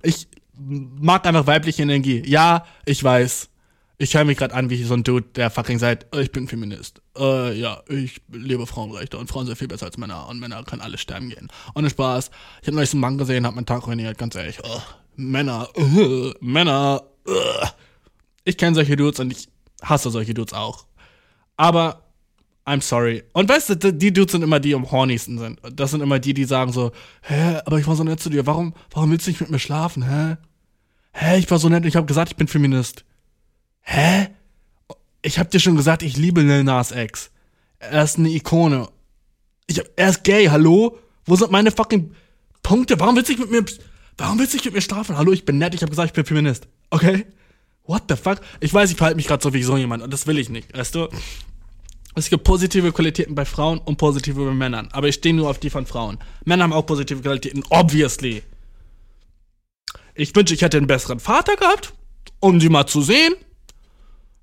Ich mag einfach weibliche Energie. Ja, ich weiß. Ich höre mich gerade an wie so ein Dude, der fucking sagt, ich bin Feminist. Äh, ja, ich lebe Frauenrechte und Frauen sind viel besser als Männer und Männer können alle sterben gehen. Ohne Spaß. Ich habe neulich einen Mann gesehen, hab meinen Tag ruiniert, ganz ehrlich. Oh, Männer, uh, Männer. Uh. Ich kenne solche Dudes und ich hasse solche Dudes auch. Aber I'm sorry. Und weißt du, die Dudes sind immer die, die am hornigsten sind. Das sind immer die, die sagen so, hä, aber ich war so nett zu dir. Warum, warum willst du nicht mit mir schlafen, hä? Hä, ich war so nett und ich habe gesagt, ich bin Feminist. Hä? Ich hab dir schon gesagt, ich liebe Lil Nas X. Er ist eine Ikone. Ich er ist gay, hallo? Wo sind meine fucking Punkte? Warum willst du nicht mit mir, warum willst du nicht mit mir schlafen? Hallo, ich bin nett, ich hab gesagt, ich bin Feminist. Okay? What the fuck? Ich weiß, ich verhalte mich gerade so wie so jemand und das will ich nicht, weißt du? Es gibt positive Qualitäten bei Frauen und positive bei Männern. Aber ich stehe nur auf die von Frauen. Männer haben auch positive Qualitäten, obviously. Ich wünsche, ich hätte einen besseren Vater gehabt, um sie mal zu sehen.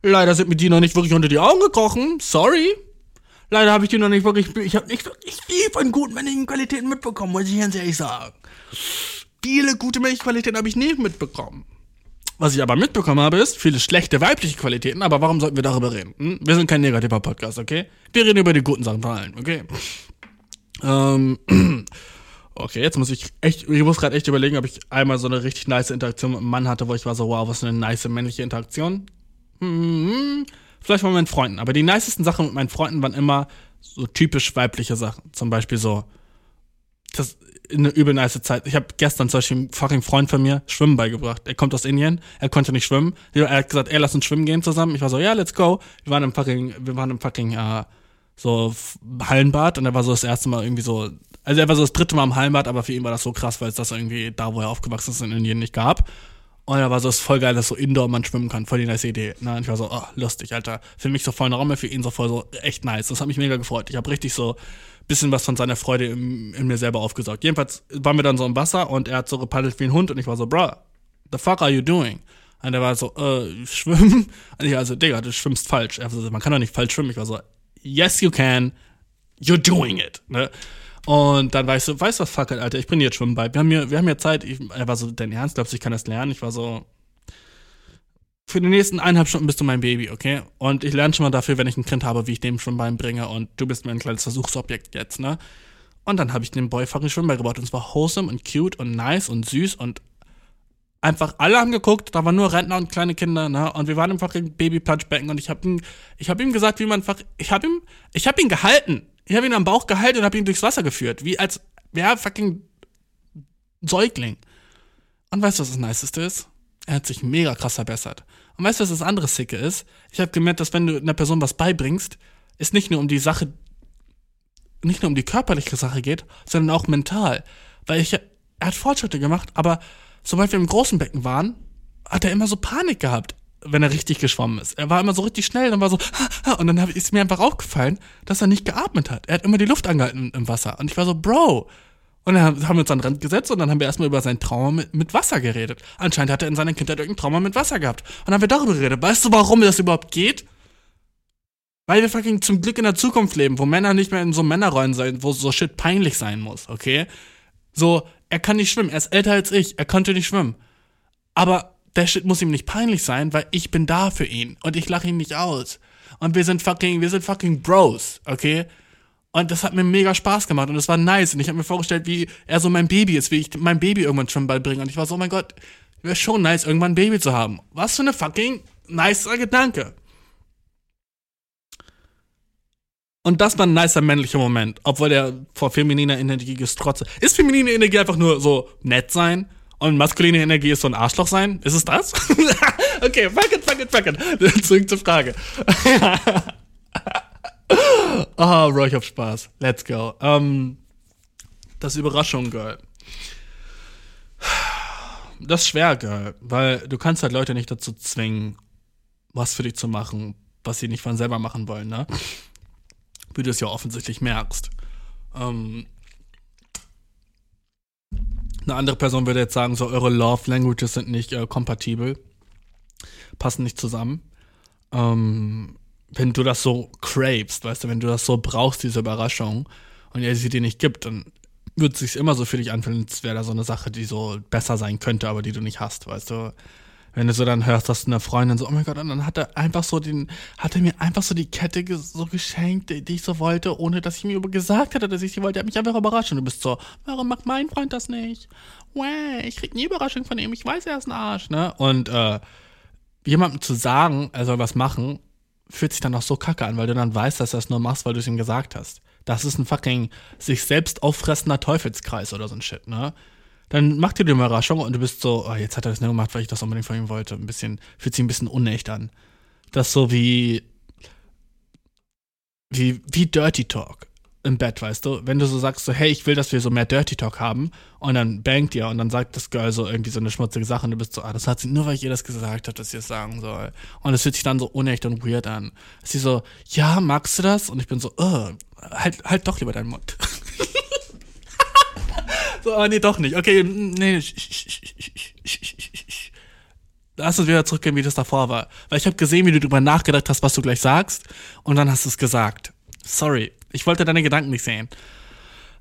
Leider sind mir die noch nicht wirklich unter die Augen gekrochen. Sorry. Leider habe ich die noch nicht wirklich. Ich habe nicht wirklich viel von guten männlichen Qualitäten mitbekommen, muss ich ganz ehrlich sagen. Viele gute männliche Qualitäten habe ich nicht mitbekommen. Was ich aber mitbekommen habe, ist viele schlechte weibliche Qualitäten, aber warum sollten wir darüber reden? Hm? Wir sind kein negativer Podcast, okay? Wir reden über die guten Sachen von allen, okay? Ähm, okay, jetzt muss ich echt, ich muss gerade echt überlegen, ob ich einmal so eine richtig nice Interaktion mit einem Mann hatte, wo ich war so, wow, was für eine nice männliche Interaktion. Hm, vielleicht mal mit meinen Freunden. Aber die nicesten Sachen mit meinen Freunden waren immer so typisch weibliche Sachen. Zum Beispiel so, das eine übel nice Zeit. Ich habe gestern zum Beispiel einen fucking Freund von mir Schwimmen beigebracht. Er kommt aus Indien, er konnte nicht schwimmen. Er hat gesagt, ey, lass uns schwimmen gehen zusammen. Ich war so, ja, let's go. Wir waren im fucking, wir waren im fucking, äh, so Hallenbad und er war so das erste Mal irgendwie so, also er war so das dritte Mal im Hallenbad, aber für ihn war das so krass, weil es das irgendwie da, wo er aufgewachsen ist, in Indien nicht gab. Und er war so, es ist voll geil, dass so Indoor man schwimmen kann. Voll die nice Idee. Ne? Und ich war so, oh, lustig, Alter. Für mich so voll ein Raum, für ihn so voll so echt nice. Das hat mich mega gefreut. Ich habe richtig so bisschen was von seiner Freude in, in, mir selber aufgesaugt. Jedenfalls waren wir dann so im Wasser und er hat so gepaddelt wie ein Hund und ich war so, bruh, the fuck are you doing? Und er war so, äh, schwimmen? Und ich war so, Digga, du schwimmst falsch. Er so, man kann doch nicht falsch schwimmen. Ich war so, yes you can, you're doing it. Ne? Und dann war ich so, weißt du was, fuck it, Alter, ich bin jetzt schwimmen bei. Wir haben hier, wir haben hier Zeit. Ich, er war so, dein Ernst, glaubst du, ich kann das lernen? Ich war so, für die nächsten eineinhalb Stunden bist du mein Baby, okay? Und ich lerne schon mal dafür, wenn ich ein Kind habe, wie ich dem Schwimmbein bringe und du bist mir ein kleines Versuchsobjekt jetzt, ne? Und dann habe ich dem Boy fucking Schwimmbein gebaut und es war wholesome und cute und nice und süß und einfach alle haben geguckt, da waren nur Rentner und kleine Kinder, ne? Und wir waren im fucking Babyplatschbecken und ich habe ihm, ich habe ihm gesagt, wie man, ich habe ihm, ich habe ihn gehalten ich habe ihn am Bauch gehalten und habe ihn durchs Wasser geführt. Wie als wäre er fucking Säugling. Und weißt du, was das Niceste ist? Er hat sich mega krass verbessert. Und weißt du, was das andere Sicke ist? Ich habe gemerkt, dass wenn du einer Person was beibringst, es nicht nur um die Sache, nicht nur um die körperliche Sache geht, sondern auch mental. Weil ich, er hat Fortschritte gemacht, aber sobald wir im großen Becken waren, hat er immer so Panik gehabt wenn er richtig geschwommen ist. Er war immer so richtig schnell und war so, und dann ist mir einfach aufgefallen, dass er nicht geatmet hat. Er hat immer die Luft angehalten im Wasser. Und ich war so, Bro. Und dann haben wir uns an den Rand gesetzt und dann haben wir erstmal über sein Trauma mit, mit Wasser geredet. Anscheinend hat er in seiner Kindheit irgendein Trauma mit Wasser gehabt. Und dann haben wir darüber geredet. Weißt du, warum das überhaupt geht? Weil wir fucking zum Glück in der Zukunft leben, wo Männer nicht mehr in so Männerrollen sein, wo so shit peinlich sein muss, okay? So, er kann nicht schwimmen, er ist älter als ich, er konnte nicht schwimmen. Aber der Shit muss ihm nicht peinlich sein, weil ich bin da für ihn und ich lache ihn nicht aus. Und wir sind fucking, wir sind fucking Bros, okay? Und das hat mir mega Spaß gemacht und es war nice. Und ich habe mir vorgestellt, wie er so mein Baby ist, wie ich mein Baby irgendwann schon bald bringe. Und ich war so, oh mein Gott, wäre schon nice, irgendwann ein Baby zu haben. Was für eine fucking nicer Gedanke. Und das war ein nicer männlicher Moment, obwohl der vor femininer Energie gestrotzt. Ist feminine Energie einfach nur so nett sein? Und maskuline Energie ist so ein Arschloch sein? Ist es das? okay, fuck it, fuck it, fuck it. Zurück zur Frage. oh, Bro, ich hab Spaß. Let's go. Ähm, das Überraschung, Girl. Das ist schwer, Girl, weil du kannst halt Leute nicht dazu zwingen, was für dich zu machen, was sie nicht von selber machen wollen, ne? Wie du es ja offensichtlich merkst. Ähm, eine andere Person würde jetzt sagen, so eure Love Languages sind nicht äh, kompatibel, passen nicht zusammen. Ähm, wenn du das so cravest, weißt du, wenn du das so brauchst, diese Überraschung, und er sie dir nicht gibt, dann wird es sich immer so für dich anfühlen, als wäre da so eine Sache, die so besser sein könnte, aber die du nicht hast, weißt du? Wenn du so dann hörst, dass eine Freundin so, oh mein Gott, und dann hat er einfach so den, hat er mir einfach so die Kette so geschenkt, die, ich so wollte, ohne dass ich mir gesagt hätte, dass ich sie wollte. Er hat mich einfach überrascht und du bist so, warum macht mein Freund das nicht? Wäh, ich krieg nie Überraschung von ihm, ich weiß, er ist ein Arsch, ne? Und, äh, jemandem zu sagen, er soll was machen, fühlt sich dann auch so kacke an, weil du dann weißt, dass du das nur machst, weil du es ihm gesagt hast. Das ist ein fucking sich selbst auffressender Teufelskreis oder so ein Shit, ne? Dann macht dir die Überraschung und du bist so, oh, jetzt hat er das nur gemacht, weil ich das unbedingt von ihm wollte. Ein bisschen, fühlt sich ein bisschen unecht an. Das ist so wie, wie, wie Dirty Talk im Bett, weißt du? Wenn du so sagst, so, hey, ich will, dass wir so mehr Dirty Talk haben, und dann bangt ihr und dann sagt das Girl so irgendwie so eine schmutzige Sache und du bist so, ah, das hat sie nur, weil ich ihr das gesagt habe, dass sie es sagen soll. Und es fühlt sich dann so unecht und weird an. Sie so, ja, magst du das? Und ich bin so, oh, halt, halt doch lieber deinen Mund. so, aber nee, doch nicht. Okay, nee, lass uns wieder zurückgehen, wie das davor war. Weil ich habe gesehen, wie du darüber nachgedacht hast, was du gleich sagst, und dann hast du es gesagt. Sorry, ich wollte deine Gedanken nicht sehen.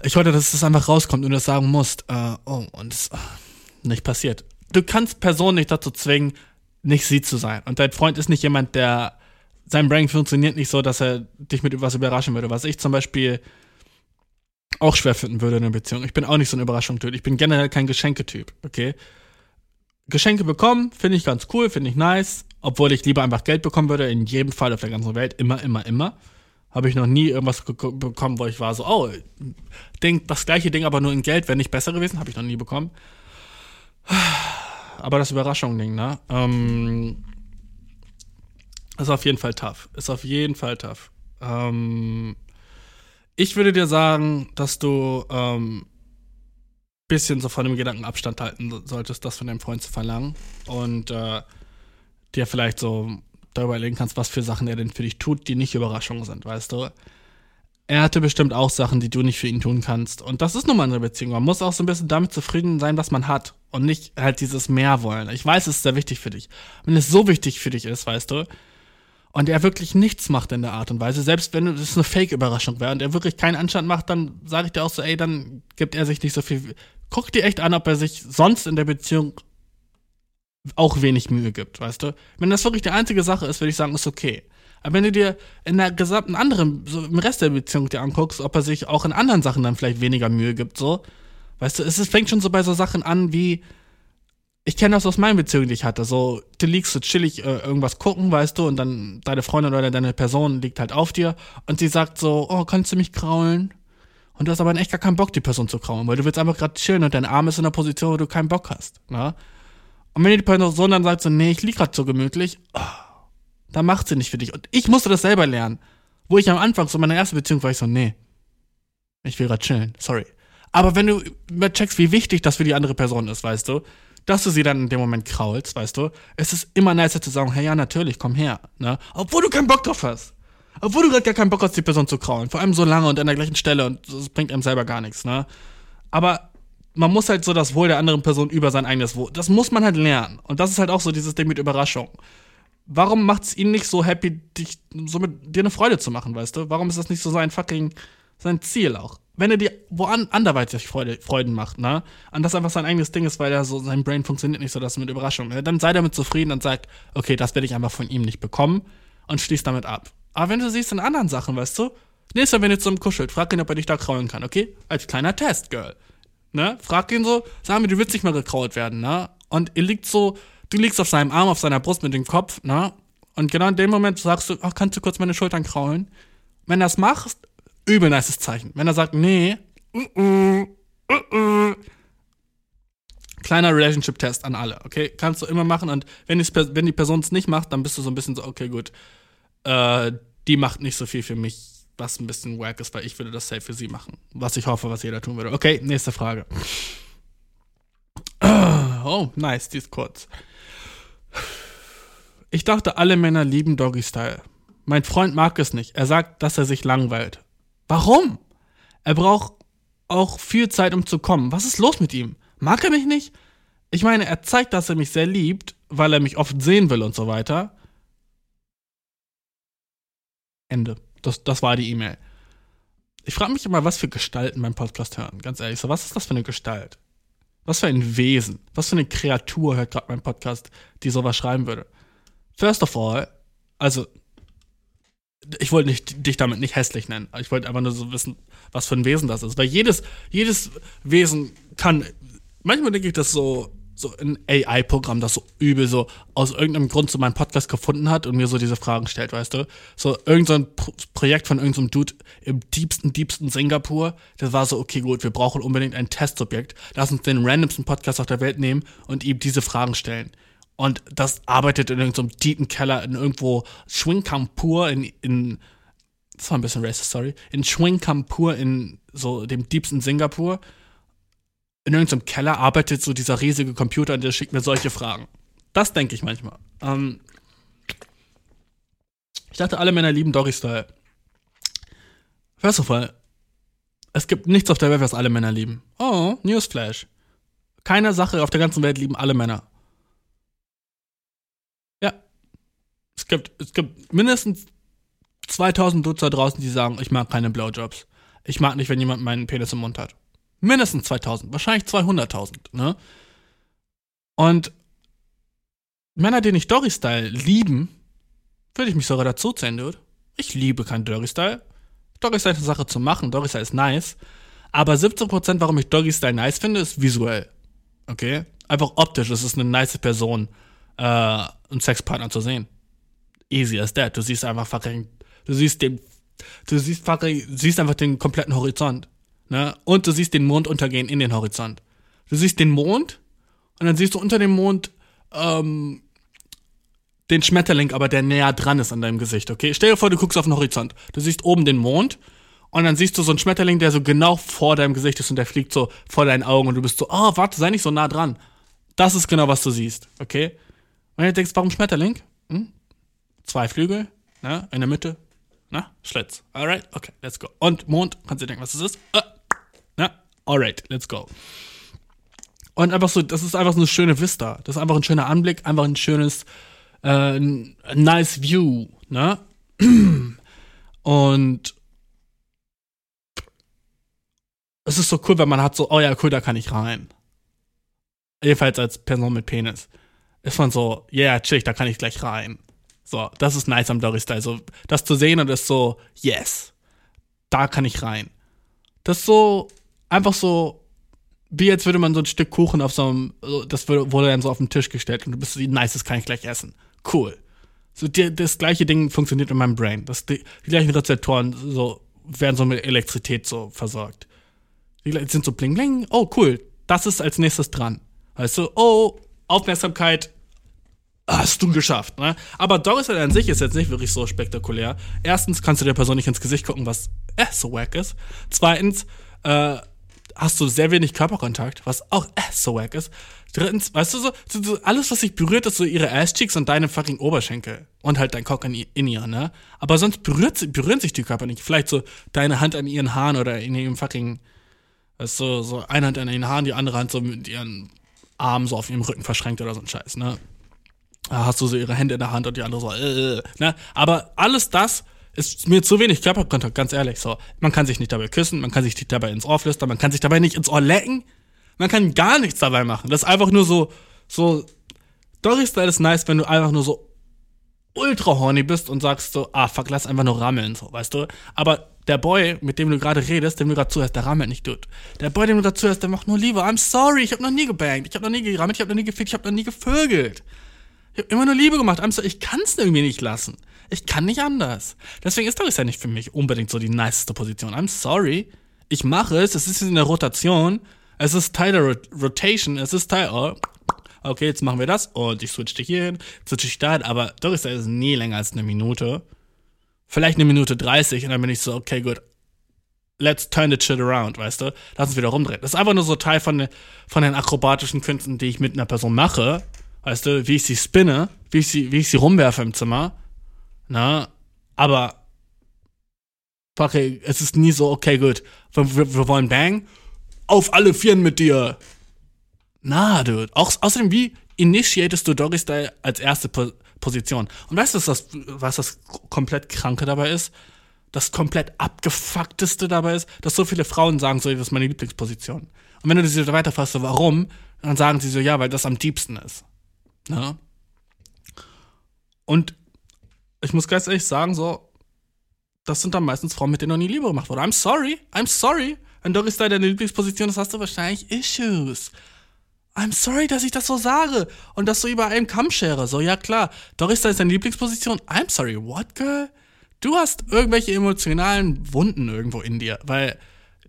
Ich wollte, dass es einfach rauskommt und du das sagen musst. Äh, oh, und es oh, nicht passiert. Du kannst Personen nicht dazu zwingen, nicht sie zu sein. Und dein Freund ist nicht jemand, der sein Brain funktioniert nicht so, dass er dich mit etwas überraschen würde. Was ich zum Beispiel auch schwer finden würde in einer Beziehung. Ich bin auch nicht so ein Überraschungstyp. Ich bin generell kein Geschenketyp, okay? Geschenke bekommen, finde ich ganz cool, finde ich nice. Obwohl ich lieber einfach Geld bekommen würde, in jedem Fall auf der ganzen Welt. Immer, immer, immer habe ich noch nie irgendwas bekommen, wo ich war so, oh, denk, das gleiche Ding, aber nur in Geld wäre nicht besser gewesen, habe ich noch nie bekommen. Aber das Überraschung-Ding, ne? Ähm, ist auf jeden Fall tough. Ist auf jeden Fall tough. Ähm, ich würde dir sagen, dass du ähm, bisschen so von dem Gedanken Abstand halten solltest, das von deinem Freund zu verlangen. Und äh, dir vielleicht so darüber überlegen kannst, was für Sachen er denn für dich tut, die nicht Überraschungen sind, weißt du? Er hatte bestimmt auch Sachen, die du nicht für ihn tun kannst. Und das ist nun mal eine Beziehung. Man muss auch so ein bisschen damit zufrieden sein, was man hat. Und nicht halt dieses mehr wollen. Ich weiß, es ist sehr wichtig für dich. Wenn es so wichtig für dich ist, weißt du, und er wirklich nichts macht in der Art und Weise, selbst wenn es eine Fake-Überraschung wäre und er wirklich keinen Anstand macht, dann sage ich dir auch so, ey, dann gibt er sich nicht so viel. Guck dir echt an, ob er sich sonst in der Beziehung auch wenig Mühe gibt, weißt du? Wenn das wirklich die einzige Sache ist, würde ich sagen, ist okay. Aber wenn du dir in der gesamten anderen, so im Rest der Beziehung dir anguckst, ob er sich auch in anderen Sachen dann vielleicht weniger Mühe gibt, so, weißt du, es fängt schon so bei so Sachen an wie, ich kenne das aus meinen Beziehungen, die ich hatte, so, du liegst so chillig äh, irgendwas gucken, weißt du, und dann deine Freundin oder deine Person liegt halt auf dir und sie sagt so, oh, kannst du mich kraulen? Und du hast aber echt gar keinen Bock, die Person zu kraulen, weil du willst einfach gerade chillen und dein Arm ist in einer Position, wo du keinen Bock hast, ne? Und wenn die Person dann sagt so, nee, ich lieg grad so gemütlich, oh, dann macht sie nicht für dich. Und ich musste das selber lernen. Wo ich am Anfang, so meine erste Beziehung, war ich so, nee, ich will grad chillen, sorry. Aber wenn du checkst, wie wichtig das für die andere Person ist, weißt du, dass du sie dann in dem Moment kraulst, weißt du, es ist immer nicer zu sagen, hey, ja, natürlich, komm her, ne? Obwohl du keinen Bock drauf hast. Obwohl du gerade gar keinen Bock hast, die Person zu kraulen. Vor allem so lange und an der gleichen Stelle und das bringt einem selber gar nichts, ne? Aber man muss halt so das Wohl der anderen Person über sein eigenes Wohl. Das muss man halt lernen. Und das ist halt auch so dieses Ding mit Überraschung. Warum macht es ihn nicht so happy, dich so mit dir eine Freude zu machen, weißt du? Warum ist das nicht so sein fucking sein Ziel auch? Wenn er dir wo an, anderweitig Freude, Freuden macht, ne? An das einfach sein eigenes Ding ist, weil er so, sein Brain funktioniert nicht so, dass mit Überraschung. Dann sei damit zufrieden und sag, okay, das werde ich einfach von ihm nicht bekommen und schließ damit ab. Aber wenn du siehst in anderen Sachen, weißt du, nächstes Mal, wenn ihr zum kuschelt, frag ihn, ob er dich da kraulen kann, okay? Als kleiner Test, Girl ne? Frag ihn so, sag mir, du willst nicht mal gekraut werden, ne? Und er liegt so, du liegst auf seinem Arm, auf seiner Brust mit dem Kopf, ne? Und genau in dem Moment sagst du, ach, kannst du kurz meine Schultern kraulen? Wenn er das macht, übel nices Zeichen. Wenn er sagt, nee, uh -uh, uh kleiner Relationship-Test an alle, okay? Kannst du immer machen und wenn, wenn die Person es nicht macht, dann bist du so ein bisschen so, okay, gut, äh, die macht nicht so viel für mich, was ein bisschen wack ist, weil ich würde das safe für sie machen. Was ich hoffe, was jeder tun würde. Okay, nächste Frage. Oh, nice, die ist kurz. Ich dachte, alle Männer lieben Doggy Style. Mein Freund mag es nicht. Er sagt, dass er sich langweilt. Warum? Er braucht auch viel Zeit, um zu kommen. Was ist los mit ihm? Mag er mich nicht? Ich meine, er zeigt, dass er mich sehr liebt, weil er mich oft sehen will und so weiter. Ende. Das, das war die E-Mail. Ich frage mich immer, was für Gestalten mein Podcast hören. Ganz ehrlich, so was ist das für eine Gestalt? Was für ein Wesen? Was für eine Kreatur hört gerade mein Podcast, die sowas schreiben würde? First of all, also ich wollte nicht, dich damit nicht hässlich nennen. Ich wollte einfach nur so wissen, was für ein Wesen das ist. Weil jedes, jedes Wesen kann. Manchmal denke ich, dass so so ein AI-Programm, das so übel so aus irgendeinem Grund so meinen Podcast gefunden hat und mir so diese Fragen stellt, weißt du? So irgendein so Pro Projekt von irgendeinem so Dude im diebsten, diebsten Singapur, das war so, okay, gut, wir brauchen unbedingt ein Testsubjekt. Lass uns den randomsten Podcast auf der Welt nehmen und ihm diese Fragen stellen. Und das arbeitet in irgendeinem so tiefen Keller in irgendwo Schwingkampur in, in, das war ein bisschen racist, sorry, in Schwingkampur in so dem diebsten Singapur in irgendeinem Keller arbeitet so dieser riesige Computer und der schickt mir solche Fragen. Das denke ich manchmal. Ähm ich dachte, alle Männer lieben Dory-Style. First of all, es gibt nichts auf der Welt, was alle Männer lieben. Oh, Newsflash. Keine Sache auf der ganzen Welt lieben alle Männer. Ja. Es gibt, es gibt mindestens 2000 Dutzer draußen, die sagen, ich mag keine Blowjobs. Ich mag nicht, wenn jemand meinen Penis im Mund hat. Mindestens 2000, wahrscheinlich 200.000, ne? Und Männer, die nicht Dory-Style lieben, würde ich mich sogar dazu zählen, dude. Ich liebe kein Dory-Style. Dory-Style ist eine Sache zu machen, Dory-Style ist nice. Aber 17%, warum ich Dory-Style nice finde, ist visuell. Okay? Einfach optisch, es ist eine nice Person, äh, einen Sexpartner zu sehen. Easy as that. Du siehst einfach fucking, du siehst den, du siehst fucking, siehst einfach den kompletten Horizont. Ne? Und du siehst den Mond untergehen in den Horizont. Du siehst den Mond und dann siehst du unter dem Mond ähm, den Schmetterling, aber der näher dran ist an deinem Gesicht, okay? Stell dir vor, du guckst auf den Horizont. Du siehst oben den Mond und dann siehst du so einen Schmetterling, der so genau vor deinem Gesicht ist und der fliegt so vor deinen Augen und du bist so, oh, warte, sei nicht so nah dran. Das ist genau, was du siehst, okay? Und du denkst, warum Schmetterling? Hm? Zwei Flügel, ne? in der Mitte, na, Schlitz. Alright, okay, let's go. Und Mond, kannst du denken, was das ist? Uh, na, alright, let's go. Und einfach so, das ist einfach so eine schöne Vista. Das ist einfach ein schöner Anblick, einfach ein schönes, äh, nice View, ne? Und es ist so cool, wenn man hat so, oh ja, cool, da kann ich rein. Jedenfalls als Person mit Penis. Ist man so, yeah, chill, da kann ich gleich rein. So, das ist nice am Dory Style. So, das zu sehen und ist so, yes, da kann ich rein. Das ist so, einfach so, wie jetzt würde man so ein Stück Kuchen auf so einem, das wurde dann so auf den Tisch gestellt und du bist so, nice, das kann ich gleich essen. Cool. So, die, das gleiche Ding funktioniert in meinem Brain. Das, die, die gleichen Rezeptoren so, werden so mit Elektrizität so versorgt. Die sind so bling bling. Oh, cool. Das ist als nächstes dran. Weißt du, oh, Aufmerksamkeit, hast du geschafft, ne? Aber Doris an sich ist jetzt nicht wirklich so spektakulär. Erstens kannst du der Person nicht ins Gesicht gucken, was äh, so wack ist. Zweitens, äh, hast du sehr wenig Körperkontakt, was auch äh, so wack ist. Drittens, weißt du so, so, alles, was sich berührt, ist so ihre Ass-Cheeks und deine fucking Oberschenkel. Und halt dein Cock in, in ihr, ne? Aber sonst berührt, berühren sich die Körper nicht. Vielleicht so deine Hand an ihren Haaren oder in ihrem fucking, weißt du, so eine Hand an ihren Haaren, die andere Hand so mit ihren Armen so auf ihrem Rücken verschränkt oder so ein Scheiß, ne? hast du so ihre Hände in der Hand und die andere so, äh, ne? Aber alles das ist mir zu wenig Körperkontakt, ganz ehrlich. So, man kann sich nicht dabei küssen, man kann sich nicht dabei ins Ohr flüstern, man kann sich dabei nicht ins Ohr lecken, man kann gar nichts dabei machen. Das ist einfach nur so, so, Dory-Style ist nice, wenn du einfach nur so ultra horny bist und sagst so, ah, fuck, lass einfach nur rammeln, so, weißt du? Aber der Boy, mit dem du gerade redest, dem du gerade zuhörst, der rammelt nicht, dude. Der Boy, dem du gerade zuhörst, der macht nur Liebe. I'm sorry, ich hab noch nie gebankt, ich hab noch nie gerammelt, ich hab noch nie gefickt, ich hab noch nie gevögelt. Ich habe immer nur Liebe gemacht. Ich kann es irgendwie nicht lassen. Ich kann nicht anders. Deswegen ist das ja nicht für mich unbedingt so die niceste Position. I'm sorry. Ich mache es. Es ist in der Rotation. Es ist Teil der Rot Rotation. Es ist Teil. Oh, okay, jetzt machen wir das. Und ich switchte hier hin, switche ich da hin. Aber Doris ist nie länger als eine Minute. Vielleicht eine Minute 30. Und dann bin ich so, okay, gut. Let's turn the shit around, weißt du? Lass uns wieder rumdrehen. Das ist einfach nur so Teil von, von den akrobatischen Künsten, die ich mit einer Person mache weißt du, wie ich sie spinne, wie ich sie, wie ich sie rumwerfe im Zimmer, na, aber okay, es ist nie so, okay, gut, wir, wir, wollen Bang, auf alle Vieren mit dir. Na, dude. Auch, außerdem, wie initiatest du Doggy Style als erste po Position? Und weißt du, was das, was das komplett Kranke dabei ist? das komplett abgefuckteste dabei ist, dass so viele Frauen sagen, so, das ist meine Lieblingsposition. Und wenn du sie weiterfasst, so, warum? Dann sagen sie so, ja, weil das am diebsten ist. Ne? Und ich muss ganz ehrlich sagen, so, das sind dann meistens Frauen, mit denen noch nie Liebe gemacht wurde. I'm sorry, I'm sorry. Wenn Doris Style deine Lieblingsposition ist, hast du wahrscheinlich Issues. I'm sorry, dass ich das so sage und das so über einen Kamm schere. So, ja klar, Doris Style ist deine Lieblingsposition. I'm sorry, what, girl? Du hast irgendwelche emotionalen Wunden irgendwo in dir, weil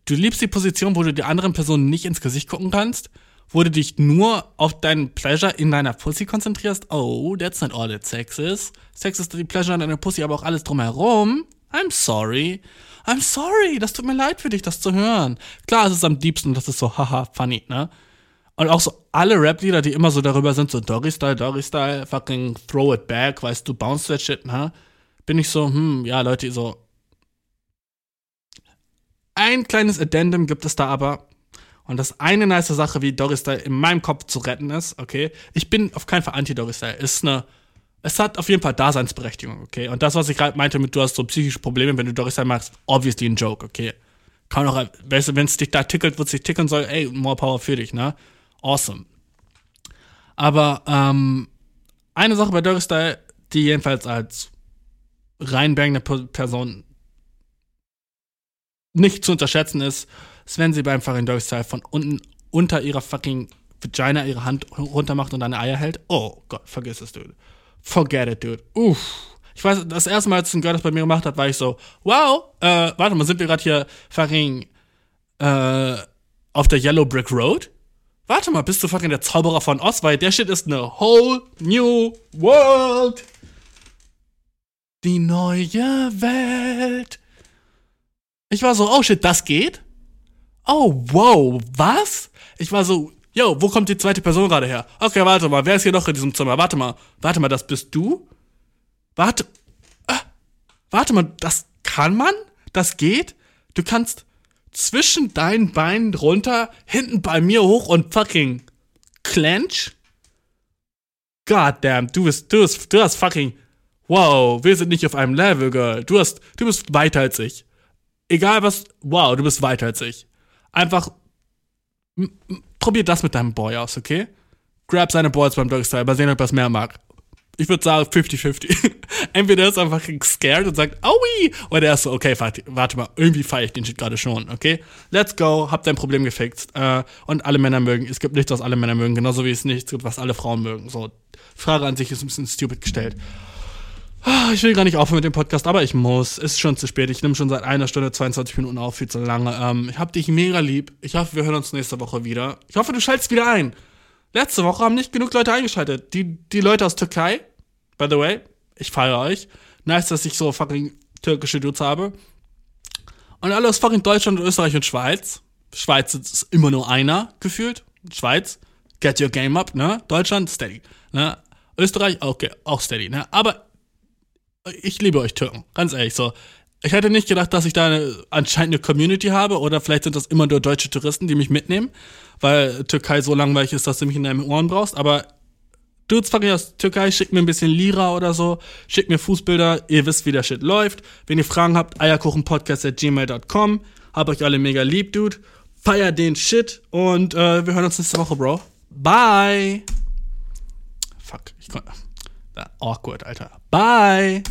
du liebst die Position, wo du die anderen Personen nicht ins Gesicht gucken kannst, wo du dich nur auf deinen Pleasure in deiner Pussy konzentrierst. Oh, that's not all that sex is. Sex ist die Pleasure in deiner Pussy, aber auch alles drumherum. I'm sorry. I'm sorry. Das tut mir leid für dich, das zu hören. Klar, es ist am liebsten, das ist so haha funny, ne? Und auch so alle Rap-Lieder, die immer so darüber sind, so Dory-Style, Dory-Style, fucking throw it back, weißt du, bounce that shit, ne? Bin ich so, hm, ja, Leute, so. Ein kleines Addendum gibt es da aber. Und das eine nice Sache, wie Dory-Style in meinem Kopf zu retten ist, okay? Ich bin auf keinen Fall anti-Dory-Style. Ist eine es hat auf jeden Fall Daseinsberechtigung, okay? Und das, was ich gerade meinte mit, du hast so psychische Probleme, wenn du Doris machst, obviously ein Joke, okay? Kann auch, weißt du, wenn es dich da tickelt, wird es dich tickeln soll, ey, more power für dich, ne? Awesome. Aber, ähm, eine Sache bei Doris Style, die jedenfalls als reinbangende Person nicht zu unterschätzen ist, wenn sie beim Fucking Doris Style von unten unter ihrer fucking Vagina ihre Hand runter macht und deine Eier hält. Oh Gott, vergiss es, dude. Forget it, dude. Uff. Ich weiß, das erste Mal, als ein Girl das bei mir gemacht hat, war ich so, wow, äh, warte mal, sind wir gerade hier fucking äh, auf der Yellow Brick Road? Warte mal, bist du fucking der Zauberer von Oz? Weil der Shit ist eine whole new world. Die neue Welt. Ich war so, oh shit, das geht? Oh, wow, was? Ich war so, yo, wo kommt die zweite Person gerade her? Okay, warte mal, wer ist hier noch in diesem Zimmer? Warte mal, warte mal, das bist du? Warte, äh, warte mal, das kann man? Das geht? Du kannst zwischen deinen Beinen runter, hinten bei mir hoch und fucking clench? God damn, du bist, du bist, du hast fucking, wow, wir sind nicht auf einem Level, Girl. Du hast, du bist weiter als ich. Egal was, wow, du bist weiter als ich. Einfach probier das mit deinem Boy aus, okay? Grab seine Balls beim Dogstyle, mal sehen, ob er es mehr mag. Ich würde sagen 50-50. Entweder er ist einfach scared und sagt, aui, oder er ist so, okay, warte, warte mal, irgendwie feiere ich den Shit gerade schon, okay? Let's go, hab dein Problem gefixt. Äh, und alle Männer mögen. Es gibt nichts, was alle Männer mögen, genauso wie es nichts gibt, was alle Frauen mögen. So, Frage an sich ist ein bisschen stupid gestellt. Ah, ich will gar nicht aufhören mit dem Podcast, aber ich muss. Ist schon zu spät. Ich nehme schon seit einer Stunde 22 Minuten auf, viel zu lange. Ähm, ich hab dich mega lieb. Ich hoffe, wir hören uns nächste Woche wieder. Ich hoffe, du schaltest wieder ein. Letzte Woche haben nicht genug Leute eingeschaltet. Die, die Leute aus Türkei, by the way, ich feiere euch. Nice, dass ich so fucking türkische Dudes habe. Und alle aus fucking Deutschland, Österreich und Schweiz. Schweiz ist immer nur einer gefühlt. Schweiz, get your game up, ne? Deutschland, steady. Ne? Österreich, okay, auch steady, ne? Aber ich liebe euch Türken, ganz ehrlich so. Ich hätte nicht gedacht, dass ich da eine, anscheinend eine Community habe oder vielleicht sind das immer nur deutsche Touristen, die mich mitnehmen, weil Türkei so langweilig ist, dass du mich in deinen Ohren brauchst. Aber Dudes fucking aus Türkei, schickt mir ein bisschen Lira oder so, schickt mir Fußbilder, ihr wisst, wie der Shit läuft. Wenn ihr Fragen habt, eierkuchenpodcast.gmail.com. Hab euch alle mega lieb, Dude. Feier den Shit und äh, wir hören uns nächste Woche, Bro. Bye. Fuck, ich konnte. Awkward, Alter. Bye.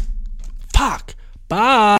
Fuck. Bye.